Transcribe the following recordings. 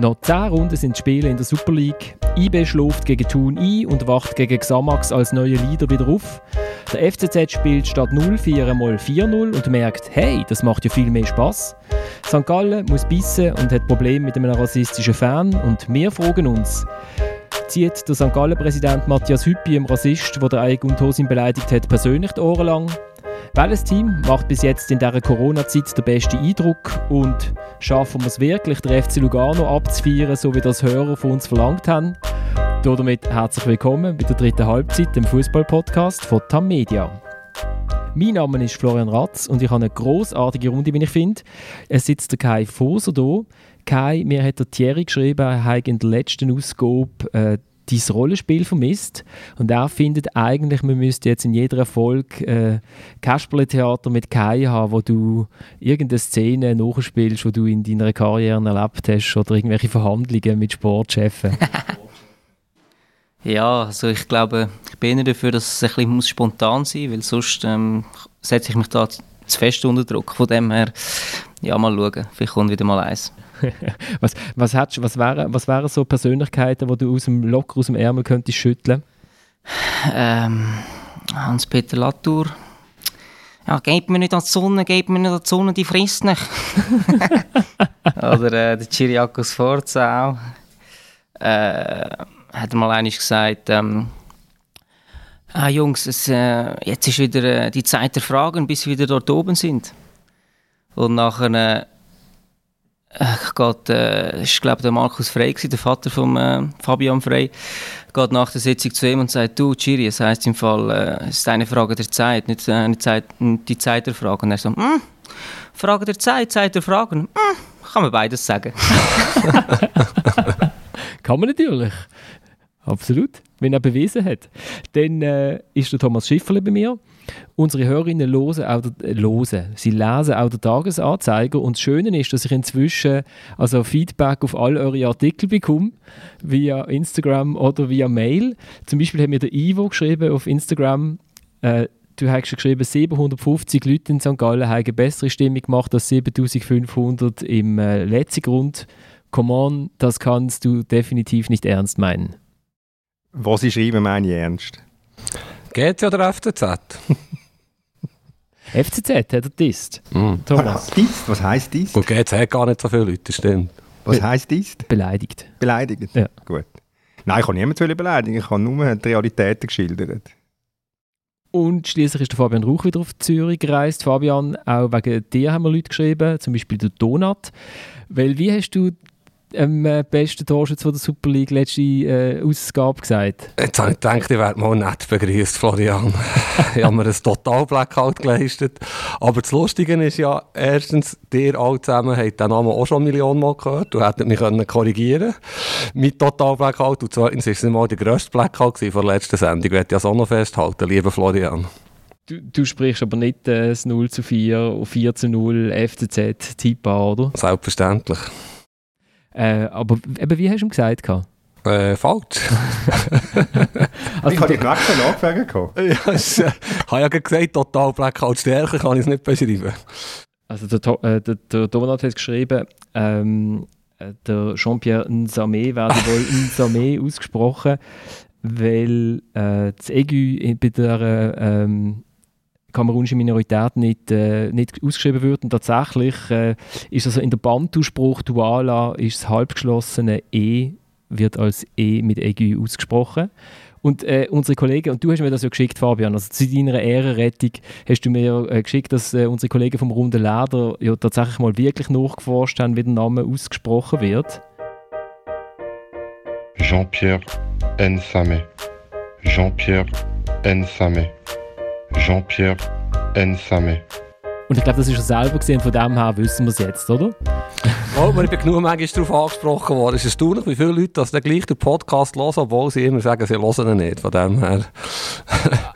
Noch 10 Runden sind die Spiele in der Super League. IB schläft gegen Thun ein und wacht gegen Xamax als neue Leader wieder auf. Der FCZ spielt statt 0-4 mal 4-0 und merkt, hey, das macht ja viel mehr Spaß. St. Gallen muss bissen und hat Probleme mit einem rassistischen Fan und wir fragen uns, zieht der St. Gallen-Präsident Matthias Hüppi, dem Rassist, der Eigun Tosin beleidigt hat, persönlich die Ohren lang? Welches Team macht bis jetzt in dieser Corona-Zeit den besten Eindruck und schaffen wir es wirklich, den FC Lugano abzufeiern, so wie das Hörer von uns verlangt haben? Damit herzlich willkommen bei der dritten Halbzeit, dem Fußball-Podcast von TAM Media. Mein Name ist Florian Ratz und ich habe eine großartige Runde, wie ich finde. Es sitzt der Kai Foser hier. Kai, mir hat der Thierry geschrieben, er in der letzten Ausgabe äh, dein Rollenspiel vermisst. Und er findet eigentlich, man müsste jetzt in jeder Folge äh, Kasperle-Theater mit Kai haben, wo du irgendeine Szene nachspielst, die du in deiner Karriere erlebt hast oder irgendwelche Verhandlungen mit Sportchefen. ja, also ich glaube, ich bin dafür, dass es ein bisschen spontan sein muss, weil sonst ähm, setze ich mich da zu fest unter Druck. Von dem her, ja, mal schauen, vielleicht kommt wieder mal eins. was, was, hättest, was, wären, was wären so Persönlichkeiten, die du aus dem locker aus dem Ärmel könntest schütteln? Ähm, Hans-Peter Latour. Ja, geht mir nicht an die Sonne, geht mir nicht an die Sonne, die frisst nicht. Oder äh, der Chiriakos Forza auch. Äh, hat mal einmal gesagt, ähm, ah, Jungs, es, äh, jetzt ist wieder äh, die Zeit der Fragen, bis wir wieder dort oben sind. Und nachher geht, äh, ist glaube der Markus Frey gewesen, der Vater von äh, Fabian Frey, geht nach der Sitzung zu ihm und sagt, du Chiri, es heisst im Fall, äh, es ist eine Frage der Zeit, nicht eine Zeit, die Zeit der Frage. Und er so, hm, Frage der Zeit, Zeit der Fragen, hm, kann man beides sagen. kann man natürlich. Absolut, wenn er bewiesen hat. Dann äh, ist der Thomas Schifferle bei mir. Unsere Hörerinnen hören auch der, äh, hören. Sie lesen auch den Tagesanzeiger und das Schöne ist, dass ich inzwischen also Feedback auf all eure Artikel bekomme, via Instagram oder via Mail. Zum Beispiel hat mir der Ivo geschrieben auf Instagram, äh, du hast geschrieben, 750 Leute in St. Gallen haben eine bessere Stimmung gemacht als 7500 im äh, letzten Grund. Come on, das kannst du definitiv nicht ernst meinen. Was ich schreibe, meine ich ernst. GC oder FCZ? FCZ hat er disst. Mm. Thomas. Was heisst disst? Und GC hat gar nicht so viele Leute, stimmt. Was heisst disst? Beleidigt. Beleidigt? Ja. Gut. Nein, ich kann niemanden beleidigen, ich habe nur die Realitäten geschildert. Und schließlich ist der Fabian Rauch wieder auf Zürich gereist. Fabian, auch wegen dir haben wir Leute geschrieben, zum Beispiel der Donat. Weil wie hast du ähm, besten Torschütz der Super League letzte äh, Ausgabe gesagt? Jetzt habe ich gedacht, ich werde mal nett begrüßt, Florian. ich habe mir ein total Blackout geleistet. Aber das Lustige ist ja, erstens, dir alle zusammen haben den Namen auch schon Millionen Mal gehört. Du hättest mich können korrigieren mit Total Blackout. Und zweitens war es nicht mal der grösste Blackout von der letzten Sendung. Ich werde ja so noch festhalten, lieber Florian. Du, du, sprichst aber nicht äh, das 0 zu 4, 4 zu 0 FCZ Typ oder? Selbstverständlich. Äh, aber eben, wie hast du ihm gesagt? Äh, falsch. also, ich habe die Knacke nachgefragt. ja, ich äh, habe ja gesagt, total Blackout stärker kann ich es nicht beschreiben. Also der, äh, der, der Donald hat geschrieben, ähm, äh, der Jean-Pierre Nsame werde wohl Nsame ausgesprochen, weil äh, das Aigu bei der ähm, kamerunische Minorität nicht, äh, nicht ausgeschrieben wird. Und tatsächlich äh, ist also in der Bantu-Spruch Duala ist das halbgeschlossene E wird als E mit Aigu ausgesprochen. Und äh, unsere Kollegen, und du hast mir das ja geschickt, Fabian, also zu deiner Ehrenrettung hast du mir äh, geschickt, dass äh, unsere Kollegen vom Runden Leder ja tatsächlich mal wirklich nachgeforscht haben, wie der Name ausgesprochen wird. Jean-Pierre Nsame. Jean-Pierre Nsame. Jean-Pierre Nsame. Und ich glaube, das ist er selber gesehen, von dem her wissen wir es jetzt, oder? Oh, ich bin genug manchmal darauf angesprochen worden. Es ist erstaunlich, wie viele Leute das dann gleich den Podcast hören, obwohl sie immer sagen, sie hören ihn nicht. Von dem her.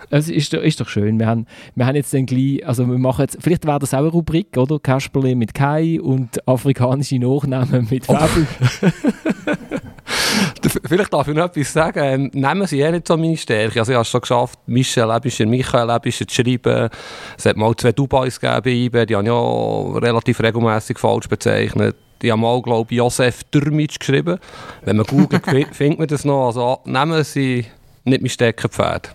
Es ist, ist doch schön. Wir haben, wir haben jetzt dann gleich, also wir machen jetzt, vielleicht wäre das auch eine Rubrik, oder? Kasperle mit Kai und afrikanische Nachnamen mit Fabel. Oh. Vielleicht darf ich noch etwas sagen. Ähm, nehmen Sie eh nicht so meine Stärke. Also ich habe es schon geschafft, Michel Lebischer, Michael Lebischer zu schreiben. Es hat mal zwei Dubais gegeben die haben ja relativ regelmäßig falsch bezeichnet. Die haben mal, glaube ich, Josef Dürmitsch geschrieben. Wenn man googelt, fi- findet man das noch. Also Namen sind nicht mein Steckenpferd.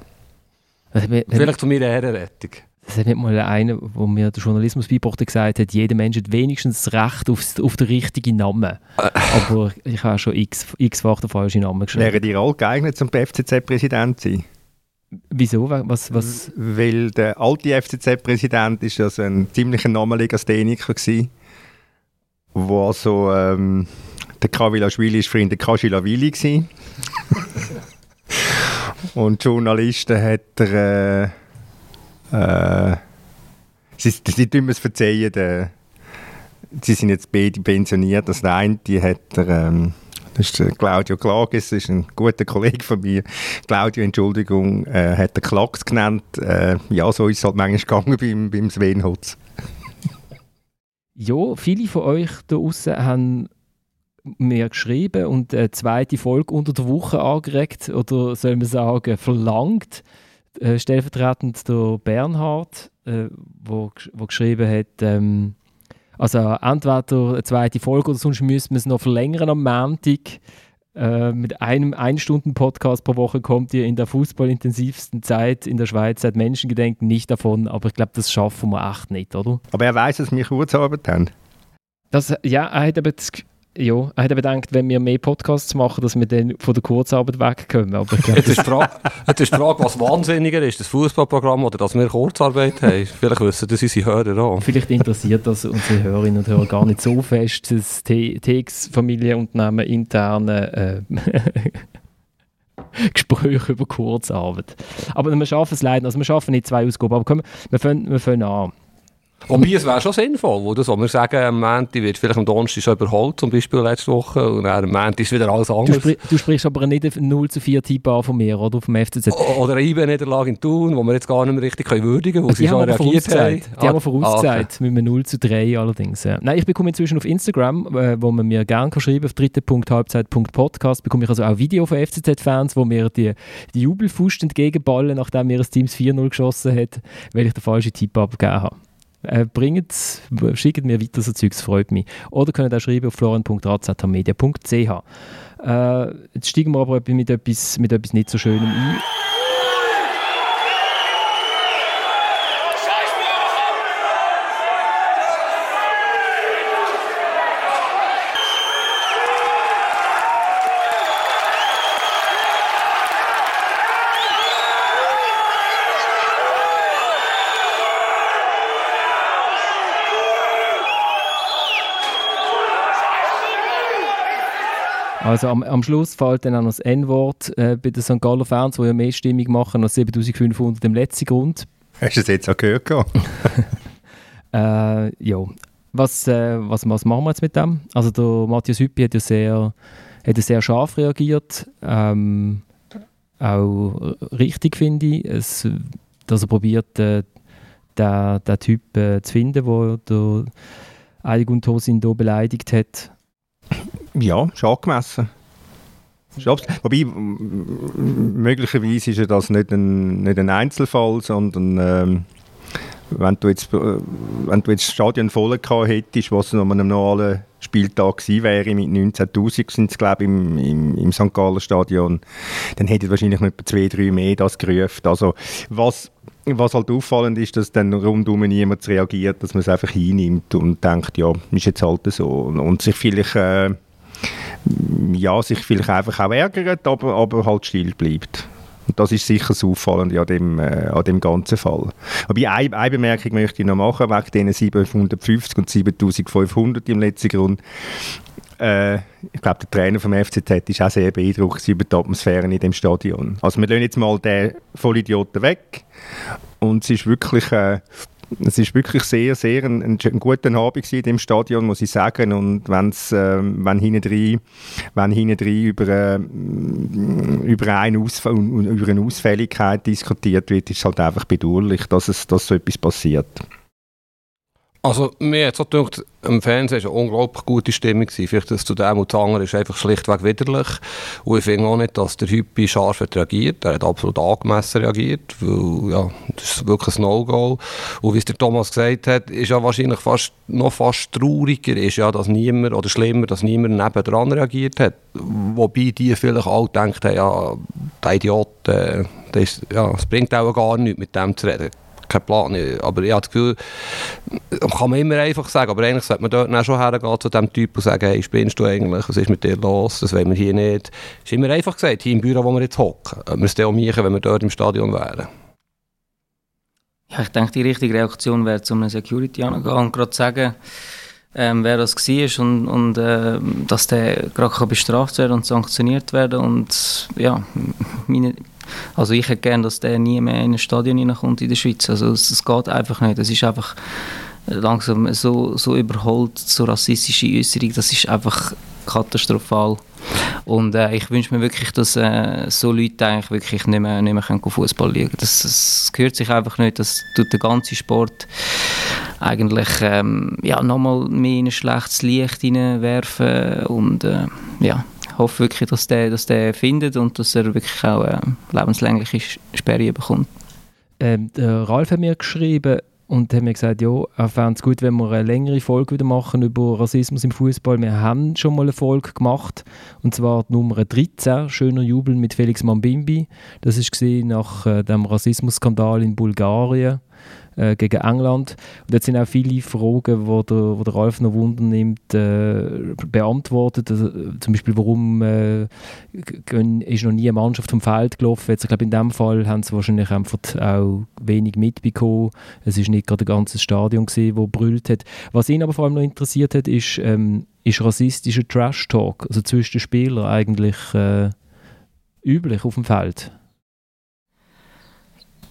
Vielleicht zu meiner Ehrenrettung. Das hat nicht mal einer, wo mir der Journalismus beibrachte, gesagt hat, jeder Mensch hat wenigstens das Recht auf, auf den richtigen Namen. Aber ich habe schon x- x-fach den falschen Namen geschrieben. Wären die alle geeignet, zum FCZ-Präsident zu sein? Wieso? Was, was, Weil der alte FCZ-Präsident ist also ein ziemlich Namenlegastheniker gsi, wo also ähm, der Kavilaschwili ist für ihn der Kaschilawili gsi. Und Journalisten hat er äh, äh, sie, sie tun mir es verzeihen, der, sie sind jetzt beide pensioniert. Also der eine, die hat er, ähm, das ist der Claudio Klages, das ist ein guter Kollege von mir. Claudio, Entschuldigung, äh, hat er Klacks genannt. Äh, ja, so ist es halt manchmal gegangen beim, beim Sven Hutz. Ja, viele von euch da draußen haben mir geschrieben und eine zweite Folge unter der Woche angeregt oder soll man sagen, verlangt. Äh, stellvertretend der Bernhard, äh, wo, wo geschrieben hat, ähm, also entweder eine zweite Folge oder sonst müssen wir es noch verlängern am Montag. Äh, mit einem Ein-Stunden-Podcast pro Woche kommt ihr in der fußballintensivsten Zeit in der Schweiz seit Menschengedenken nicht davon, aber ich glaube, das schaffen wir echt nicht, oder? Aber er weiß, dass wir Kurzarbeit haben. Das, ja, er hat eben, das, ja, er hat eben gedacht, wenn wir mehr Podcasts machen, dass wir dann von der Kurzarbeit wegkommen. Aber ich glaube, Jetzt ist, jetzt ist die Frage, was wahnsinniger ist, das Fußballprogramm oder dass wir Kurzarbeit haben. Vielleicht wissen das unsere Hörer auch. vielleicht interessiert das unsere Hörerinnen und Hörer gar nicht so fest, das TX-Familienunternehmen interne äh, Gespräche über Kurzarbeit. Aber wir schaffen es leider, also wir schaffen nicht zwei Ausgaben, aber komm, wir fangen, wir fangen an. Wobei, es wäre schon sinnvoll, wo das, wo wir sagen, am Montag wird vielleicht am Donnerstag schon überholt, zum Beispiel letzte Woche, und dann am Montag ist wieder alles Du, anders. sprich, du sprichst aber nicht einen 0 zu 4 Tipp an von mir, oder? Vom FCZ. O- Oder eine IB-Niederlage in Thun, wo wir jetzt gar nicht mehr richtig können würdigen können, wo sie Die haben schon reagiert haben. Die haben wir Ah, vorausgesagt. Mit einem 0 zu 3 allerdings. Ja. Nein, ich bekomme inzwischen auf Instagram, äh, wo man mir gerne kann schreiben auf dritte.halbzeit.podcast, bekomme ich also auch Video von FCZ-Fans, wo mir die, die Jubelfust entgegenballen, nachdem mir das Teams 4-0 geschossen hat, weil ich den falschen Tipp abgegeben habe. Äh, bringt, schickt mir weiter so Zeugs, freut mich. Oder könnt auch schreiben auf florian.razatamedia.ch. Äh, jetzt steigen wir aber mit etwas, mit etwas nicht so Schönem ein. Also am, am Schluss fällt dann auch noch das N-Wort äh, bei den St. Galler Fans, die ja mehr Stimmung machen als 7500 im letzten Grund. Hast du es jetzt auch gehört? Äh, ja. Was, äh, was, was machen wir jetzt mit dem? Also der Matthias Hüppi hat ja sehr, hat ja sehr scharf reagiert. Ähm, auch richtig, finde ich. Es, dass er probiert, äh, den, den Typ äh, zu finden, der der Eigun Tosin hier beleidigt hat. Ja, ist angemessen. Wobei, möglicherweise ist ja das nicht ein, nicht ein Einzelfall, sondern ähm, wenn, du jetzt, äh, wenn du jetzt das Stadion voll gehabt hättest, was an einem normalen Spieltag gewesen wäre, mit 19'000 sind es glaube ich im, im, im St. Galler Stadion, dann hätte wahrscheinlich noch etwa zwei, drei mehr das gerufen. Also was, was halt auffallend ist, dass dann rundum niemand reagiert, dass man es einfach hinnimmt und denkt, ja, ist jetzt halt so. Und, und sich vielleicht... Äh, ja, sich vielleicht einfach auch ärgert, aber, aber halt still bleibt. Und das ist sicher das Auffallende an dem, äh, an dem ganzen Fall. Aber eine, eine Bemerkung möchte ich noch machen, wegen diesen 750 und 7500 im letzten Grund. Äh, ich glaube, der Trainer vom FCZ ist auch sehr beeindruckt über die Atmosphäre in dem Stadion. Also wir lassen jetzt mal den Vollidioten weg und es ist wirklich... Äh, es ist wirklich sehr, sehr ein, ein, ein guter Abend in dem Stadion, muss ich sagen. Und wenn's, ähm, wenn hinten drin, wenn hinten drin über, äh, über, eine Ausf über eine Ausfälligkeit diskutiert wird, ist es halt einfach bedauerlich, dass, es, dass so etwas passiert. Also mir hat so gedacht, im Fernsehen war eine unglaublich gute Stimmung. Vielleicht das zu dem und das andere ist einfach schlichtweg widerlich. Und ich finde auch nicht, dass der Hüppi scharf hat reagiert. Er hat absolut angemessen reagiert, weil ja, das ist wirklich ein No-Go. Und wie es der Thomas gesagt hat, ist ja wahrscheinlich fast, noch fast trauriger, ist ja, dass niemand, oder schlimmer, dass niemand nebendran reagiert hat. Wobei die vielleicht auch gedacht haben, ja, der Idiot, äh, das, ja, es bringt auch gar nichts, mit dem zu reden keinen Plan. Aber ich habe das Gefühl, kann man immer einfach sagen, aber eigentlich sollte man dort schon hergehen zu diesem Typ und sagen, hey, spinnst du eigentlich, was ist mit dir los, das wollen wir hier nicht. Es ist immer einfach gesagt, hier im Büro, wo wir jetzt hocken, ob wir es dann auch machen, wenn wir dort im Stadion wären. Ja, ich denke, die richtige Reaktion wäre, zu einem Security anzugehen und gerade sagen, ähm, wer das war und, und äh, dass der gerade bestraft werden und sanktioniert werden und ja, meine, also ich hätte gerne, dass der nie mehr in ein Stadion reinkommt in der Schweiz. Also es, geht einfach nicht. Es ist einfach langsam so, so überholt, so rassistische Äußerung, das ist einfach katastrophal. Und äh, ich wünsche mir wirklich, dass äh, so Leute eigentlich wirklich nicht mehr, nicht mehr Fußball liegen das, das gehört sich einfach nicht. Das tut der ganze Sport eigentlich ähm, ja, nochmal mehr in ein schlechtes Licht hineinwerfen und äh, ja, hoffe wirklich, dass der, dass der findet und dass er wirklich auch äh, lebenslängliche Sperre bekommt. Ähm, der Ralf hat mir geschrieben und hat mir gesagt, ja, er fände es gut, wenn wir eine längere Folge wieder machen über Rassismus im Fußball. Wir haben schon mal eine Folge gemacht und zwar die Nummer 13, Schöner Jubel mit Felix Mambimbi. Das war nach äh, dem Rassismusskandal in Bulgarien äh, gegen England. Und jetzt sind auch viele Fragen, wo der, wo der Ralf noch Wunder nimmt, äh, beantwortet. Also, zum Beispiel, warum äh, ist noch nie eine Mannschaft vom Feld gelaufen. Jetzt, ich glaube, in dem Fall haben sie wahrscheinlich einfach auch wenig mitbekommen. Es ist nicht gerade ein ganzes Stadion gewesen, wo brüllt hat. Was ihn aber vor allem noch interessiert hat, ist, ähm, ist rassistischer Trash-Talk, also zwischen den Spielern eigentlich äh, üblich auf dem Feld?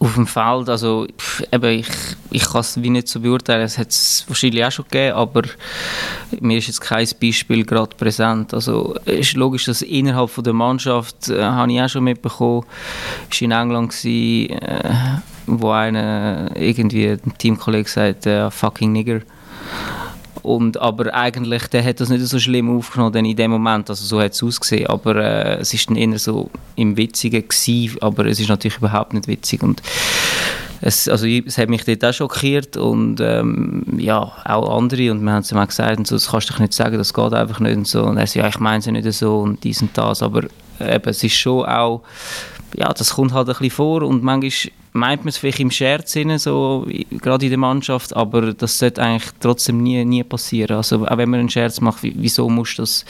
Auf dem Feld, also eben, ich, ich kann es nicht so beurteilen, es hat es wahrscheinlich auch schon gegeben, aber mir ist jetzt kein Beispiel gerade präsent. Also es ist logisch, dass innerhalb von der Mannschaft, äh, habe ich auch schon mitbekommen, war in England, gewesen, äh, wo einer irgendwie, ein Teamkollege sagt, äh, fucking nigger. Und, aber eigentlich, der hat das nicht so schlimm aufgenommen in dem Moment, also so hat es ausgesehen, aber äh, es ist dann eher so im Witzigen gewesen, aber es ist natürlich überhaupt nicht witzig. Und es, also es hat mich dort auch schockiert und ähm, ja, auch andere. Und wir haben es ihm auch gesagt, und so, das kannst du nicht sagen, das geht einfach nicht und so. Und er sagt, ja, ich meine es ja nicht so und dies und das, aber eben, es ist schon auch, ja, das kommt halt ein bisschen vor und manchmal meint man es vielleicht im Scherz so, gerade in der Mannschaft, aber das sollte eigentlich trotzdem nie, nie passieren. Also auch wenn man einen Scherz macht, wieso muss das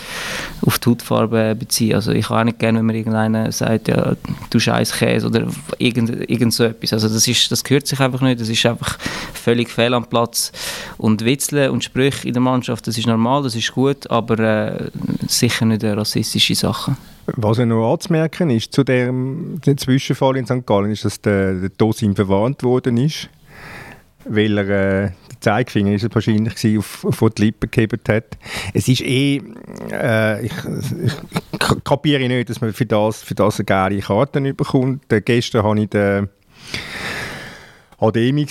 auf die Hautfarbe beziehen? Also ich kann auch nicht gerne, wenn mir irgendeiner sagt, ja, du scheiß Käse oder irgend, irgend so etwas. Also das, ist, das gehört sich einfach nicht, das ist einfach völlig fehl am Platz. Und Witzeln und Sprüche in der Mannschaft, das ist normal, das ist gut, aber äh, sicher nicht rassistische Sachen. Was ja noch anzumerken ist zu dem, dem Zwischenfall in St. Gallen, ist, dass der, der Dosim verwarnt worden ist, weil er äh, der Zeigefinger ist wahrscheinlich gewesen, auf, auf die Lippen gehebt hat. Es ist eh, äh, ich, ich, ich kapiere nicht, dass man für das, für das eine geile Karte bekommt. Äh, gestern habe ich den Ademi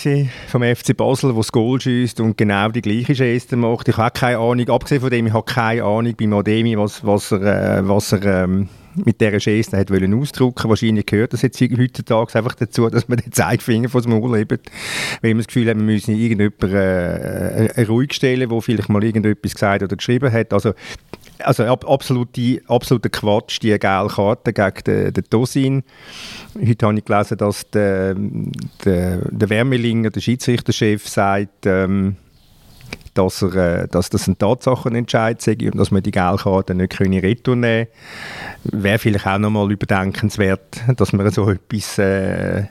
vom FC Basel, der das Goal schießt und genau die gleiche Geste macht. Ich habe keine Ahnung, abgesehen von dem, ich habe keine Ahnung beim Ademi, was, was er, äh, was er ähm, mit dieser Geste hat wollen ausdrücken. Wahrscheinlich gehört das jetzt heutzutage einfach dazu, dass man den Zeigefinger vor dem Maul hebt, weil man das Gefühl hat, man müsse irgendjemanden äh, äh, ruhig stellen, der vielleicht mal irgendetwas gesagt oder geschrieben hat. Also also ab, absolute, absoluter Quatsch, die gelbe Karte gegen den, den Dosin. Heute habe ich gelesen, dass der, der, der Wermelinger, der Schiedsrichterchef, sagt, ähm, dass, er, äh, dass das ein Tatsachenentscheid sei und dass man die Geldkarte nicht können retournehmen Wäre vielleicht auch nochmal überdenkenswert, dass man so etwas, äh,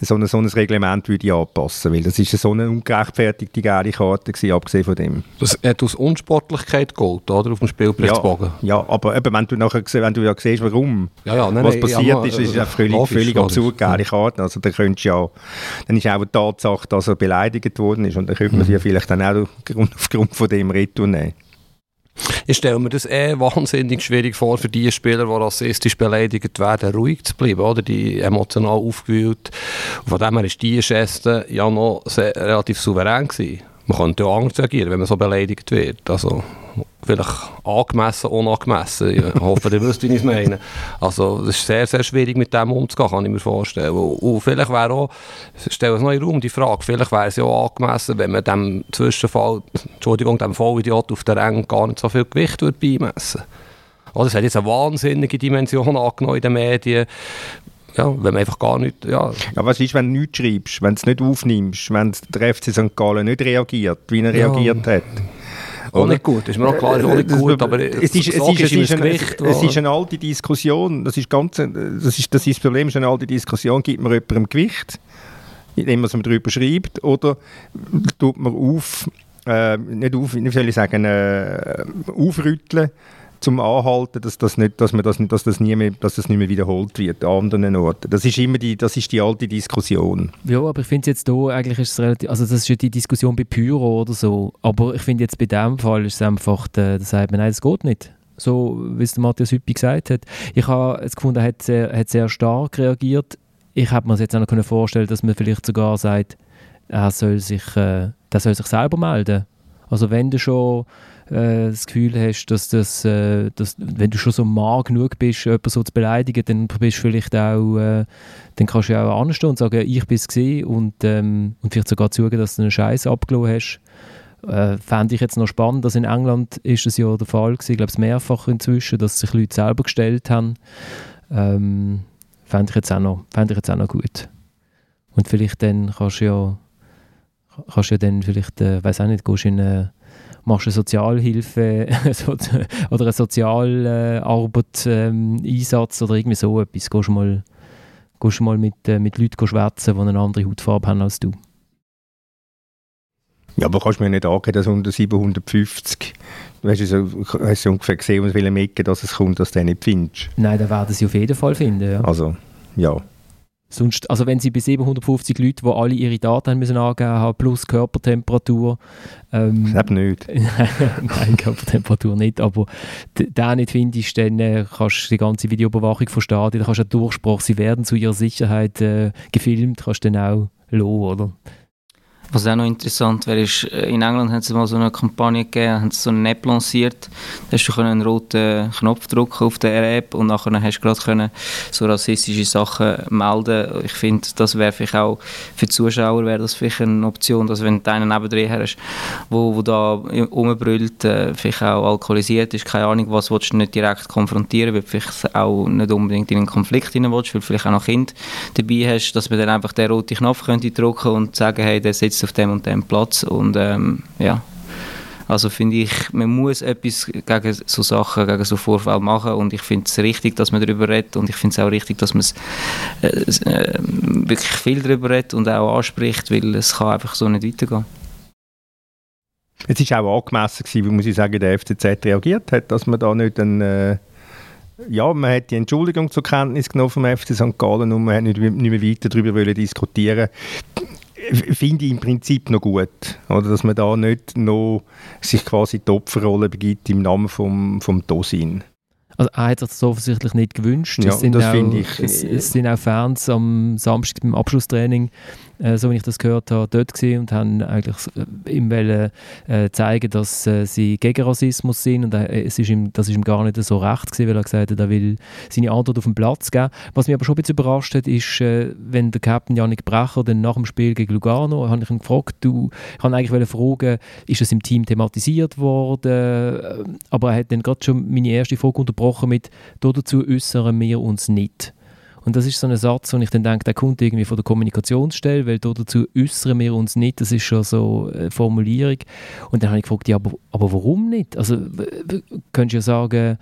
so, ein, so ein Reglement würde anpassen würde, weil das ist so eine ungerechtfertigte gelbe Karte gewesen, abgesehen von dem. Das hat aus Unsportlichkeit geholt, oder? Auf dem Spielplatzbogen. Ja, ja, aber eben, wenn du nachher wenn du ja siehst, warum, ja, ja, nein, was nein, passiert ja, ist, ist ja völlig, logisch, völlig absurd, gelbe Karte. Also dann könntest ja, dann ist auch die Tatsache, dass er beleidigt worden ist und dann könnte man mhm. sie ja vielleicht dann auch aufgrund von dem Retour nehmen. Ich stelle mir das eh wahnsinnig schwierig vor für die Spieler, die rassistisch beleidigt werden, ruhig zu bleiben, oder? Die emotional aufgewühlt. von dem her war die Geste ja noch sehr, relativ souverän gewesen. Man könnte ja anders reagieren, wenn man so beleidigt wird. Also, vielleicht angemessen, unangemessen. Ich hoffe, ihr wisst, wie ich es meine. Also, es ist sehr, sehr schwierig, mit dem umzugehen, kann ich mir vorstellen. Und, vielleicht wäre auch, ich stelle es noch in den Raum, die Frage, vielleicht wäre es ja auch angemessen, wenn man dem Zwischenfall, Entschuldigung, dem Vollidiot auf der Rang gar nicht so viel Gewicht würde beimessen würde. Das hat jetzt eine wahnsinnige Dimension angenommen in den Medien ja, wenn man einfach gar nicht, ja. ja was ist, wenn du nichts schreibst, wenn du es nicht aufnimmst, wenn der FC St. Gallen nicht reagiert, wie er ja. reagiert hat? Auch nicht gut, ist mir auch klar, ist auch nicht gut, aber es ist, es ist, es ist, ein, Gewicht, es ist eine alte Diskussion, das ist, ganz, das, ist, das ist das Problem, ist eine alte Diskussion, gibt man jemandem Gewicht, indem man es darüber schreibt, oder tut man auf, äh, nicht auf, wie soll ich sagen, äh, aufrütteln, zum Anhalten, dass das nicht, dass man das, dass das nie mehr, dass das nicht mehr wiederholt wird an anderen Orten. Das ist immer die, das ist die alte Diskussion. Ja, aber ich finde jetzt hier eigentlich ist es relativ, also das ist ja die Diskussion bei Pyro oder so, aber ich finde jetzt bei dem Fall ist es einfach, da sagt man, nein, das geht nicht. So, wie es der Matthias Hüppi gesagt hat. Ich habe es gefunden, er hat sehr, hat sehr stark reagiert. Ich habe mir jetzt auch noch vorstellen dass man vielleicht sogar sagt, er soll sich, äh, der soll sich selber melden. Also wenn du schon äh, das Gefühl hast, dass, das, äh, dass wenn du schon so mal genug bist, jemanden so zu beleidigen, dann bist vielleicht auch, äh, dann kannst du ja auch anstehen und sagen, ich bin es und, ähm, und vielleicht sogar zugeben, dass du einen Scheiß abgelassen hast. Äh, fände ich jetzt noch spannend, dass in England ist es ja der Fall gewesen, ich glaube es mehrfach inzwischen, dass sich Leute selber gestellt haben. Ähm, fände ich, jetzt auch noch, ich jetzt auch noch gut. Und vielleicht dann kannst du ja kannst du ja dann vielleicht, äh, weiß auch nicht, gehst in eine machst eine Sozialhilfe oder einen Sozialarbeit-Einsatz ähm, oder irgendwie so etwas. Gehst mal, gehst mal mit, äh, mit Leuten schwätzen, die eine andere Hautfarbe haben als du. Ja, aber kannst du mir nicht angeben, dass unter 750, du hast, so, hast du ungefähr gesehen, aus welchem Ecke dass es kommt, dass du den nicht findest? Nein, dann werden sie auf jeden Fall finden, ja. Also, ja. Sonst, also wenn sie bei 750 Leuten, die alle ihre Daten haben müssen angeben haben, plus Körpertemperatur. Ähm, das nicht. Nein, Körpertemperatur nicht, aber den nicht findest, dann äh, kannst du die ganze Videoüberwachung von Stadien, dann kannst du einen Durchspruch, sie werden zu ihrer Sicherheit äh, gefilmt, kannst du dann auch lassen, oder? Was auch noch interessant wäre, ist, äh, in England haben sie mal so eine Kampagne gegeben, haben sie so eine App lanciert. Da hast du einen roten Knopf drücken auf der App und nachher hast du gerade können so rassistische Sachen melden. Ich finde, das wäre vielleicht auch für die Zuschauer wäre das vielleicht eine Option, dass wenn du einen nebendran hast, wo, wo da rumbrüllt, äh, vielleicht auch alkoholisiert ist, keine Ahnung was, willst du nicht direkt konfrontieren, weil du vielleicht auch nicht unbedingt in einen Konflikt hinein willst, weil du vielleicht auch noch Kind dabei hast, dass man dann einfach den roten Knopf könnte drücken und sagen, hey, der sitzt auf dem und dem Platz und ähm, ja, also finde ich, man muss etwas gegen so Sachen, gegen so Vorfälle machen und ich finde es richtig, dass man darüber redet und ich finde es auch richtig, dass man äh, äh, wirklich viel darüber redet und auch anspricht, weil es kann einfach so nicht weitergehen. Es war auch angemessen, gewesen, wie muss ich sagen, der FCZ reagiert hat, dass man da nicht ein äh ja, man hat die Entschuldigung zur Kenntnis genommen vom FC St. Gallen und man hat nicht, nicht mehr weiter darüber diskutieren finde ich im Prinzip noch gut, oder, dass man da nicht noch sich quasi die Opferrolle begibt im Namen vom, vom Dosin. Also er hat sich das offensichtlich nicht gewünscht. Ja, es sind das finde ich. Es, es, sind auch Fans am Samstag beim Abschlusstraining äh, so wie ich das gehört habe, dort gewesen und haben eigentlich äh, ihm wollen, äh, zeigen, dass äh, sie gegen Rassismus sind und äh, es ist ihm, das ist ihm gar nicht so recht gewesen, weil er gesagt hat, er will seine Antwort auf den Platz geben. Was mich aber schon ein bisschen überrascht hat, ist, äh, wenn der Captain Janik Brecher dann nach dem Spiel gegen Lugano, habe ich ihn gefragt, du, ich wollte eigentlich fragen, ist das im Team thematisiert worden, aber er hat dann gerade schon meine erste Frage unterbrochen mit, dazu äußern wir uns nicht. Und das ist so ein Satz, wo ich dann denke, der kommt irgendwie von der Kommunikationsstelle, weil dazu äußern wir uns nicht, das ist schon so eine Formulierung. Und dann habe ich gefragt, ja, aber, aber warum nicht? Also, könntest du ja sagen,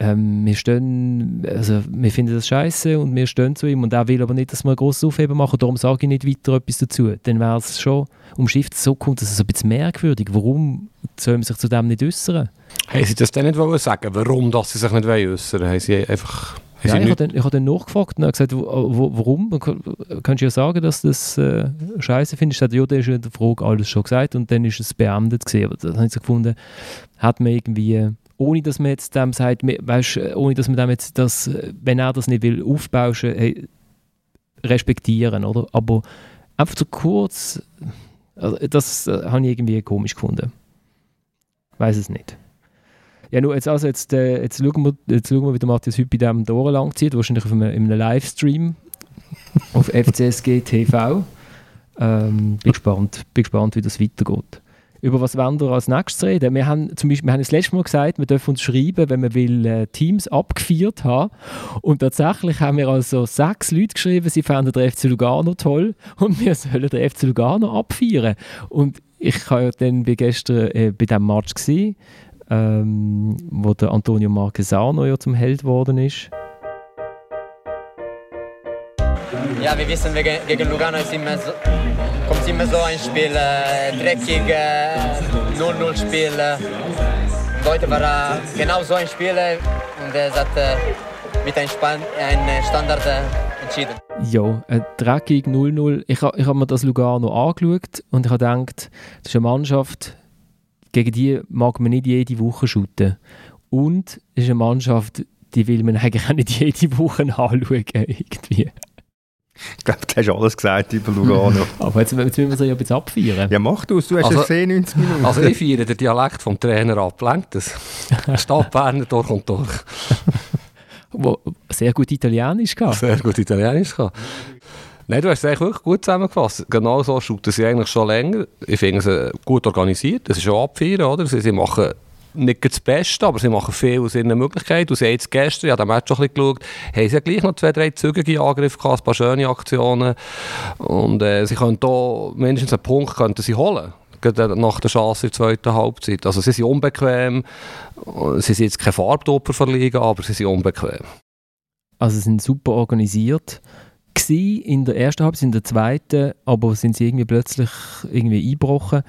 ähm, wir stehen, also wir finden das scheiße und wir stehen zu ihm und er will aber nicht, dass wir ein grosses Aufheben machen, darum sage ich nicht weiter etwas dazu. Dann wäre es schon umschifft, so kommt es also ein bisschen merkwürdig. Warum soll man sich zu dem nicht äußern? Haben Sie das denn nicht sagen warum dass Sie sich nicht äußern Haben Sie einfach ja, ich habe dann, hab dann nachgefragt und gesagt, wo, wo, warum? Kannst du ja sagen, dass du das äh, scheiße findest? Ich ja, der ist in der Frage alles schon gesagt und dann ist es beendet gewesen. Aber das habe ich so gefunden, hat man irgendwie, ohne dass man jetzt dem sagt, weißt, ohne dass man dem jetzt das, wenn er das nicht will, aufbauschen, hey, respektieren, oder? Aber einfach so kurz Also, das äh, habe ich irgendwie komisch gefunden. Weiß es nicht. Ja, nur jetzt, also jetzt, äh, jetzt, schauen wir, jetzt schauen wir, wie der Matthias heute bei diesem Door lang zieht, wahrscheinlich auf einem, in einem Livestream auf FCSG TV. Ähm, bin, gespannt, bin gespannt, wie das weitergeht. Über was wollen wir als nächstes reden? Wir haben zum Beispiel, wir haben das letzte Mal gesagt, wir dürfen uns schreiben, wenn man will, äh, Teams abgefeiert haben. Und tatsächlich haben wir also sechs Leute geschrieben, sie fanden den FC Lugano toll und wir sollen den FC Lugano abfeiern. Und ich war ja dann bei gestern äh, bei diesem Match gesehen, ähm, wo der Antonio Marquesano ja zum Held geworden ist. Ja, wir wissen, gegen Lugano ist immer so, kommt immer so ein Spiel, äh, dreckig, äh, 0-0 Spiel. Äh. Und heute war äh, genau so ein Spiel äh, und es hat äh, mit einem Span ein äh, Standard äh, entschieden. Ja, ein dreckig 0-0. Ich habe ich hab mir das Lugano angeschaut und ich habe gedacht, das ist eine Mannschaft, gegen die mag man nicht jede Woche shooten. Und es ist eine Mannschaft, die will man eigentlich auch nicht jede Woche anschauen. Irgendwie. Ich glaube, du hast alles gesagt über Lugano. Aber jetzt, jetzt müssen wir sie ja bisschen abfeiern. ja, mach du es, du hast Also- es gesehen, 90 Minuten. Also ich feiere den Dialekt vom Trainer ab. Lenkt das? Stadt Berner durch und durch. Wo sehr gut Italienisch gehabt. Sehr gut Italienisch kann. Nein, du hast es wirklich gut zusammengefasst. Genau so shooten sie eigentlich schon länger. Ich finde sie gut organisiert. Das ist schon abfeiern, oder? Sie, sie machen nicht das Beste, aber sie machen viel aus ihren Möglichkeiten. Du siehst gestern, ich habe den Match schon ein bisschen geschaut, haben sie ja gleich noch zwei, drei zügige Angriffe gehabt, ein paar schöne Aktionen. Und äh, sie können hier mindestens einen Punkt könnten sie holen. nach der Chance in der zweiten Halbzeit. Also sie sind unbequem, sie sind jetzt keine Farbtopper verliegen, aber sie sind unbequem. Also sie sind super organisiert gewesen in der ersten Halbzeit, in der zweiten, aber sind sie irgendwie plötzlich irgendwie eingebrochen.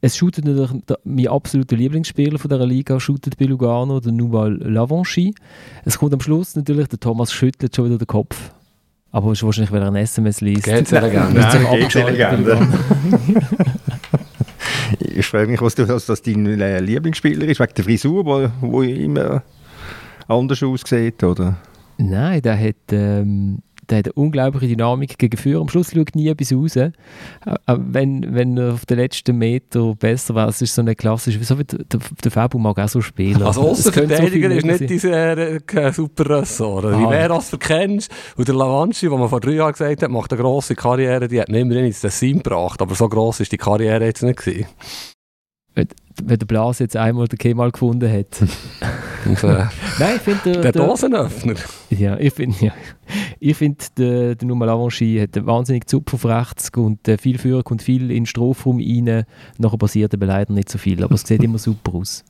Es shootet natürlich mein absoluter Lieblingsspieler von dieser Liga, shootet bei Lugano, der Nouval Lavanchy. Es kommt am Schluss natürlich, der Thomas schüttelt schon wieder den Kopf. Aber es ist wahrscheinlich, weil er ein SMS liest. So einem Nein, GC-Legende. Lugano. Ich frage mich, was, du, was das dein äh, Lieblingsspieler ist, wegen der Frisur, wo, wo immer anders aussieht, oder? Nein, der hat, ähm, der hat eine unglaubliche Dynamik gegen Führer. Am Schluss schaut nie etwas raus. Äh, äh, wenn, wenn er auf den letzten Meter besser war, es ist so eine klassische, so wie der, der, Fabio mag auch so spielen. Also so Außenverteidiger viel ist nicht dieser äh, super Ressort. Wie Ah. wer das verkennst. Und der Lavanci, den man vor drei Jahren gesagt hat, macht eine grosse Karriere, die hat ihn immerhin ins Tessin gebracht. Aber so gross ist die Karriere jetzt nicht gewesen. Wenn der Blas jetzt einmal den Kemal gefunden hat. Und, äh, Nein, ich finde der der, der, Dosenöffner. ja, ich finde ja, ich find, der, der Nummer Lavanchy hat einen wahnsinnig Zupf auf rechts und äh, viel Führer kommt viel in den Strafraum rein. Nachher passiert aber leider nicht so viel, aber es sieht immer super aus.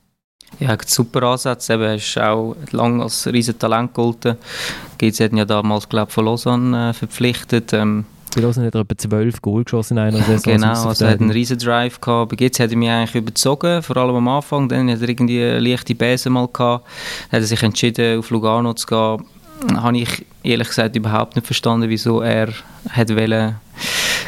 Ja, hat super Ansatz. Eben, er ist auch lange als riesen Talent gegolten. GZ hat ihn ja damals, glaube ich, von Lausanne äh, verpflichtet. Ähm, Bei Lausanne hat er etwa 12 Goal geschossen in einer Saison. genau, als also er hat einen riesen Drive gehabt. Bei GZ hat er mich eigentlich überzogen, vor allem am Anfang. Dann hat er irgendwie eine leichte Bäse mal gehabt. Dann hat er sich entschieden, auf Lugano zu gehen. Habe ich ehrlich gesagt überhaupt nicht verstanden, wieso er hat wollen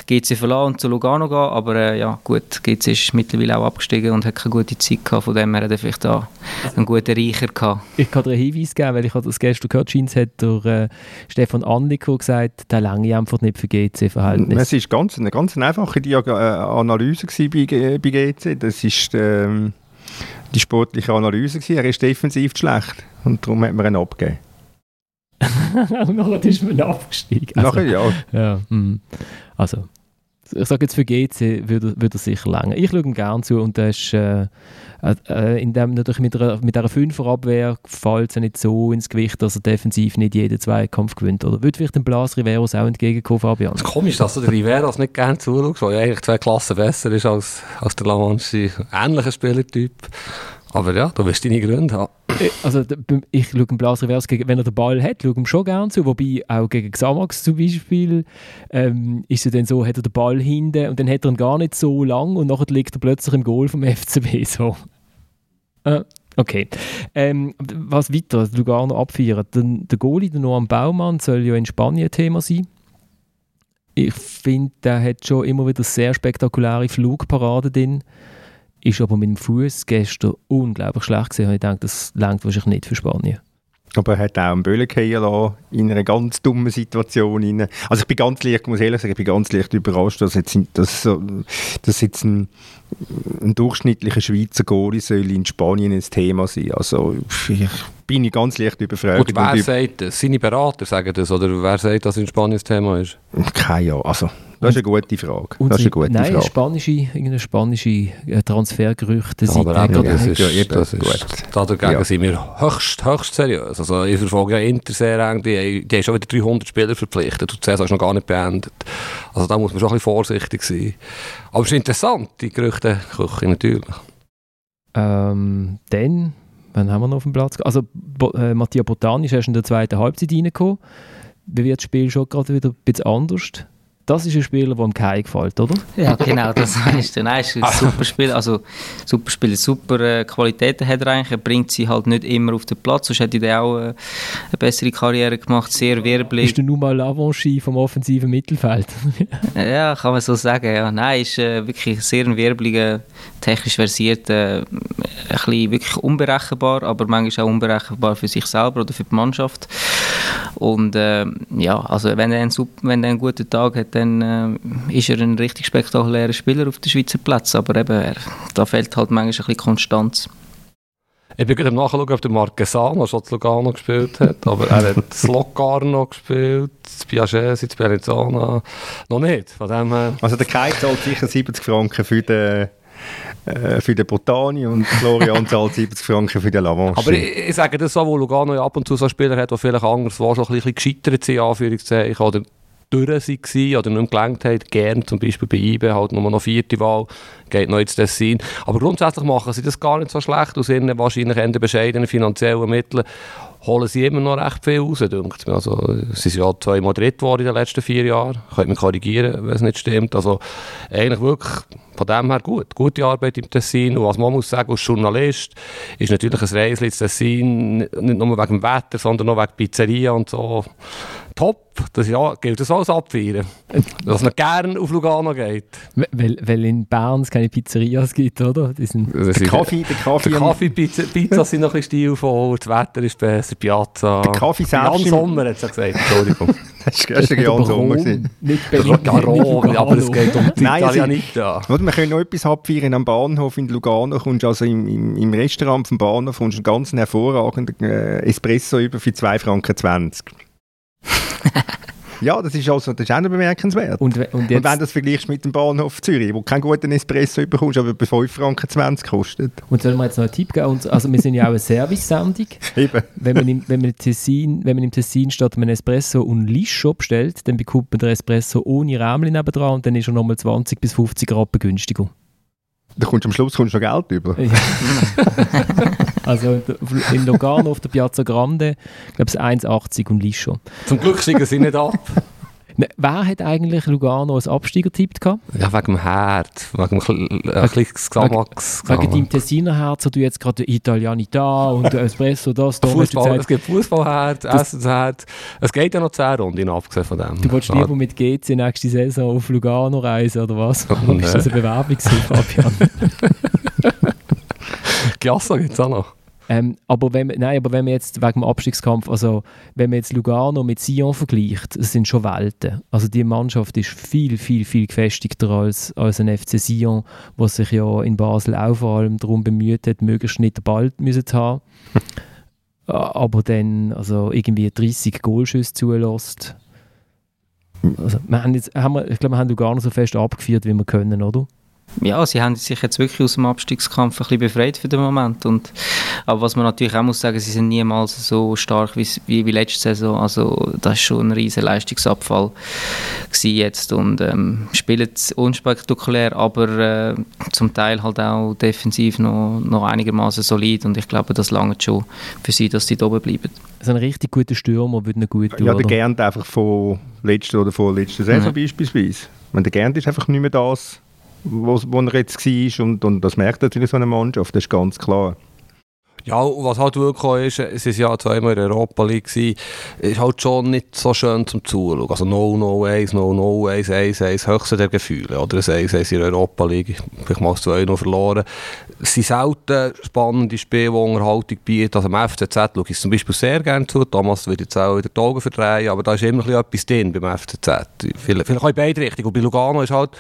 GC verlassen und zu Lugano gehen. Aber äh, ja, gut, GC ist mittlerweile auch abgestiegen und hat keine gute Zeit gehabt. Von dem her hat er vielleicht da einen guten Reicher gehabt. Ich kann dir einen Hinweis geben, weil ich habe das gestern gehört, scheint hat der äh, Stefan Anliko gesagt, der lange einfach nicht für GC-Verhältnis. Es war ganz, eine ganz einfache Diag äh, Analyse bei, bei GC. Das ist ähm, die sportliche Analyse. Gewesen. Er ist defensiv zu schlecht und darum hat man ihn abgegeben. Und nachher ist man abgestiegen. Also, Nachher ja. ja, hm. Also, ich sage jetzt für GC würde, würde er sicher länger. Ich schaue ihm gerne zu und er ist äh, äh, in dem natürlich mit einer, mit einer Fünferabwehr fällt es ja nicht so ins Gewicht, dass er defensiv nicht jeden Zweikampf gewinnt. Oder würde vielleicht dem Blas Riveros auch entgegenkommen, Fabian? Es ist komisch, dass du der Riveras nicht gerne zuschaust, weil er eigentlich zwei Klassen besser ist als, als der Lavanci. Ähnlicher Spielertyp. Aber ja, du wirst deine Gründe haben. Äh, Also ich schaue dem Blas Rivers, wenn er den Ball hat, schaue ihm schon gerne zu. Wobei auch gegen Xamax zum Beispiel ähm, ist es dann so, hat er den Ball hinten und dann hat er ihn gar nicht so lang und nachher liegt er plötzlich im Goal vom FCB. So. Äh, okay. Ähm, was weiter, Lugano abfeiern. Der, der Goalie, der Noam Baumann, soll ja in Spanien Thema sein. Ich finde, der hat schon immer wieder sehr spektakuläre Flugparaden drin. Ist aber mit dem Fuß gestern unglaublich schlecht gewesen. Und ich denke, das langt wahrscheinlich nicht für Spanien. Aber er hat auch einen Böllen lassen, in einer ganz dummen Situation. Rein. Also ich bin ganz leicht, muss ehrlich sagen, ich bin ganz leicht überrascht, dass jetzt, dass, dass jetzt ein, ein durchschnittlicher Schweizer Goalie soll in Spanien ein Thema sein. Also ich bin ich ganz leicht überfragt. Und wer sagt das? Seine Berater sagen das? Oder wer sagt, dass in Spanien das Thema ist? Keine Ahnung. Also, das ist eine gute Frage. Das ist eine gute nein, Frage. spanische, irgendeine spanische äh, Transfergerüchte Ja, aber sind eben, das nicht- ist, Ja, eben, das ist, gut. da dagegen Ja. sind wir höchst, höchst seriös. Also ich verfolge ja Inter sehr eng, die, die haben schon wieder 300 Spieler verpflichtet und die Saison ist noch gar nicht beendet. Also da muss man schon ein bisschen vorsichtig sein. Aber es ist interessant, die Gerüchte natürlich. Ähm, dann, wann haben wir noch auf dem Platz? Also, Bo äh, Mattia Botani ist erst in der zweiten Halbzeit reingekommen. Wie wird das Spiel schon gerade wieder ein bisschen anders? Das ist ein Spieler, der ihm Kai gefällt, oder? Ja, genau, das heißt du. Nein, ist ein super Spiel. Also, super Spiel, super äh, Qualitäten hat er eigentlich. Er bringt sie halt nicht immer auf den Platz, sonst hätte er auch äh, eine bessere Karriere gemacht. Sehr wirbelig. Ist er nun mal L'Avanchi vom offensiven Mittelfeld? Ja, kann man so sagen. Ja. Nein, ist äh, wirklich sehr ein wirbeliger, technisch versierter, äh, ein bisschen wirklich unberechenbar, aber manchmal auch unberechenbar für sich selber oder für die Mannschaft. Und äh, ja, also wenn er einen, sup- wenn er einen guten Tag hat, dann äh, ist er ein richtig spektakulärer Spieler auf den Schweizer Platz. Aber eben, er, da fehlt halt manchmal ein bisschen Konstanz. Ich bin gerade am Nachschauen, ob der Marquesano schon zu Lugano gespielt hat, aber er hat das Locarno gespielt, das Piaget, das Piazzana, noch nicht. Von dem her, Also der Kai zahlt sicher 70 Franken für den, äh, für den Botani und Florian zahlt 70 Franken für den Lavanche. Aber ich, ich sage das so, wo Lugano ja ab und zu so Spieler hat, die vielleicht anderswo schon ein bisschen gescheitert sind, in Anführungszeichen, oder durch waren oder nicht mehr gelangt haben, gern zum Beispiel bei IBE, halt nur noch vierte Wahl, geht noch ins Tessin. Aber grundsätzlich machen sie das gar nicht so schlecht, aus ihren wahrscheinlich eher bescheidenen finanziellen Mitteln holen sie immer noch recht viel raus, denkt mir. Also, sie sind ja zweimal dritt geworden in den letzten vier Jahren. Könnt mich korrigieren, wenn es nicht stimmt. Also, eigentlich wirklich von dem her gut. Gute Arbeit im Tessin. Und was man muss sagen, als Journalist, ist natürlich ein Reisli ins Tessin nicht nur wegen dem Wetter, sondern auch wegen Pizzeria und so. Top. Das ja, gilt das auch als Abfeiern. Dass man gerne auf Lugano geht. weil, weil in Bern es keine Pizzerias gibt, oder? Die sind, der Kaffee, der Kaffee, Der Kaffee, Pizza, Pizza sind noch ein bisschen stilvoll, das Wetter ist besser, Piazza. Der Kaffee Jan selbst im- Sommer hat es ja gesagt, Entschuldigung. das ist der Jan Sommer. Nicht Berlin, aber es geht um die Nein, also- Italianita. Wir können noch etwas abfeiern am Bahnhof in Lugano. Kommst also im, im, im Restaurant vom Bahnhof kommst einen ganz hervorragenden äh, Espresso über für 2,20 Franken. ja, das ist, also, das ist auch noch bemerkenswert. Und, und Und wenn du das vergleichst mit dem Bahnhof Zürich, wo keinen guten Espresso bekommst, aber bei 5,20 Franken kostet. und sollen wir jetzt noch einen Tipp geben? Und, also wir sind ja auch eine Service-Sendung. Eben. Wenn man, im, wenn, man Tessin, wenn man im Tessin statt einem Espresso einen Liscio bestellt, dann bekommt man den Espresso ohne Rämchen nebendran und dann ist er nochmal 20 bis 50 Rappen günstiger. Da kommst du am Schluss kommst du noch Geld über. Ja. also in Lugano auf der Piazza Grande, ich glaube es 1,80 und Liscio. Zum Glück steigen sie nicht ab. Ne, wer hat eigentlich Lugano als Absteiger tippt? Ja, wegen dem Herd, wegen dem äh, Xamax. Wegen deinem Tessiner Herz, wo du jetzt gerade Italianita und Espresso das, da Fußball, es gibt Fußballherd, Essensherd. Es geht ja noch 10 Runden, abgesehen von dem. du wolltest lieber mit GC nächste Saison auf Lugano reisen, oder was? Oh, ist das eine Bewerbung, Fabian? Giasso gibt es auch noch. Ähm, aber, wenn, man- nein, aber wenn man jetzt wegen dem Abstiegskampf, also wenn man jetzt Lugano mit Sion vergleicht, das sind schon Welten. Also die Mannschaft ist viel, viel, viel gefestigter als, als ein FC Sion, was sich ja in Basel auch vor allem darum bemüht hat, möglichst nicht den Ball müssen zu haben. Aber dann also irgendwie 30 Goalschüsse zulässt. Also, wir haben jetzt, haben wir, ich glaube, wir haben Lugano so fest abgeführt, wie wir können, oder? Ja, sie haben sich jetzt wirklich aus dem Abstiegskampf ein bisschen befreit für den Moment. Und, aber was man natürlich auch muss sagen, sie sind niemals so stark wie, wie, wie letzte Saison. Also das ist schon ein riesen Leistungsabfall jetzt und ähm, spielen unspektakulär, aber äh, zum Teil halt auch defensiv noch, noch einigermaßen solid und ich glaube, das lange schon für sie, dass sie da oben bleiben. So ein richtig guter Stürmer würde nicht gut tun, Ja, der? Gernt einfach von letzter oder vorletzter Saison Mhm. beispielsweise. Wenn der Gernt ist einfach nicht mehr das, wo, wo er jetzt war und, und das merkt natürlich so eine Mannschaft, das ist ganz klar. Ja, was halt wirklich ist, es ist ja zweimal in der Europa League ist halt schon nicht so schön zum Zuschauen. Also 0-0-1, 0-0-1, 1-1, höchste der Gefühle. Oder ein 1-1 in der Europa League, vielleicht mal 2 noch verloren. Es sind selten spannende Spiele, die Unterhaltung bieten. Also am FCZ schaue ich zum Beispiel sehr gerne zu. Thomas wird jetzt auch wieder die Augen verdrehen, aber da ist immer etwas drin beim FCZ. Vielleicht, vielleicht auch in beide Richtungen. Und bei Lugano ist halt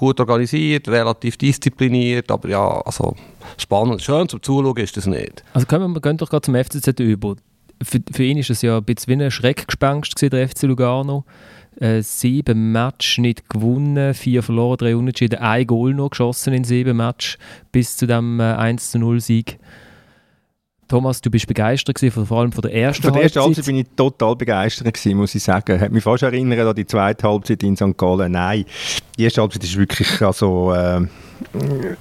gut organisiert, relativ diszipliniert, aber ja, also spannend, schön zum Zuschauen ist das nicht. Also können wir, gehen doch gerade zum FCZ über. Für, für ihn ist es ja ein bisschen wie ein Schreckgespenst gewesen, der FC Lugano. Äh, sieben Matches nicht gewonnen, vier verloren, drei unentschieden, ein Goal noch geschossen in sieben Matches bis zu dem äh, 1 0 Sieg. Thomas, du bist begeistert gewesen, vor allem von der ersten Von der ersten Halbzeit. Halbzeit bin ich total begeistert gewesen, muss ich sagen. Hat mich fast erinnert an die zweite Halbzeit in St. Gallen. Nein, die erste Halbzeit ist wirklich also, äh,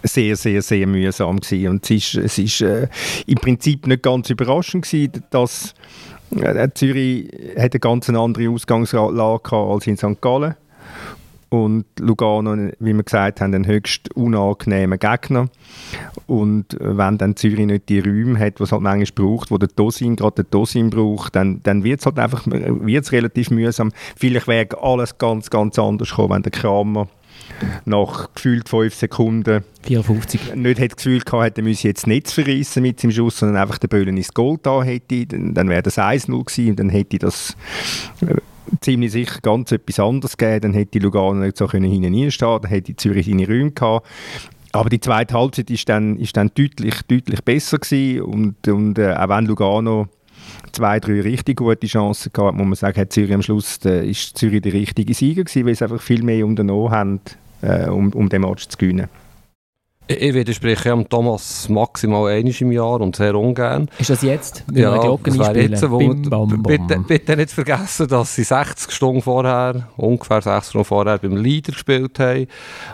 sehr, sehr, sehr mühsam gewesen. Und es ist, es ist äh, im Prinzip nicht ganz überraschend gewesen, dass äh, Zürich hat eine ganz andere Ausgangslage als in St. Gallen und Lugano, wie wir gesagt haben, ein höchst unangenehmer Gegner. Und wenn dann Zürich nicht die Räume hat, die es halt manchmal braucht, wo der Dosin gerade der Dosin braucht, dann, dann wird es halt einfach wird's relativ mühsam. Vielleicht wäre alles ganz, ganz anders gekommen, wenn der Kramer nach gefühlt fünf Sekunden 54. nicht hätte das Gefühl gehabt, hätte, er müsse jetzt nicht verreissen mit seinem Schuss, sondern einfach den Böllen ins Goal da hätte, dann, dann wäre das 1-0 gewesen und dann hätte das äh, ziemlich sicher ganz etwas anderes gegeben. Dann hätte Lugano nicht so können hinten dann hätte Zürich seine Räume gehabt. Aber die zweite Halbzeit ist dann, ist dann deutlich, deutlich besser gewesen und, und äh, auch wenn Lugano zwei, drei richtig gute Chancen gehabt, muss man sagen, hat Zürich am Schluss äh, ist Zürich der richtige Sieger gewesen, weil sie einfach viel mehr unternommen haben, äh, um, um den Match zu gewinnen. Ich, ich widerspreche am Thomas maximal einmal im Jahr und sehr ungern. Ist das jetzt? Müssen wir eine Glocke das wäre jetzt, wo Bim, bam, bam. bitte, bitte nicht vergessen, dass sie 60 Stunden vorher, ungefähr 60 Stunden vorher beim Leader gespielt haben.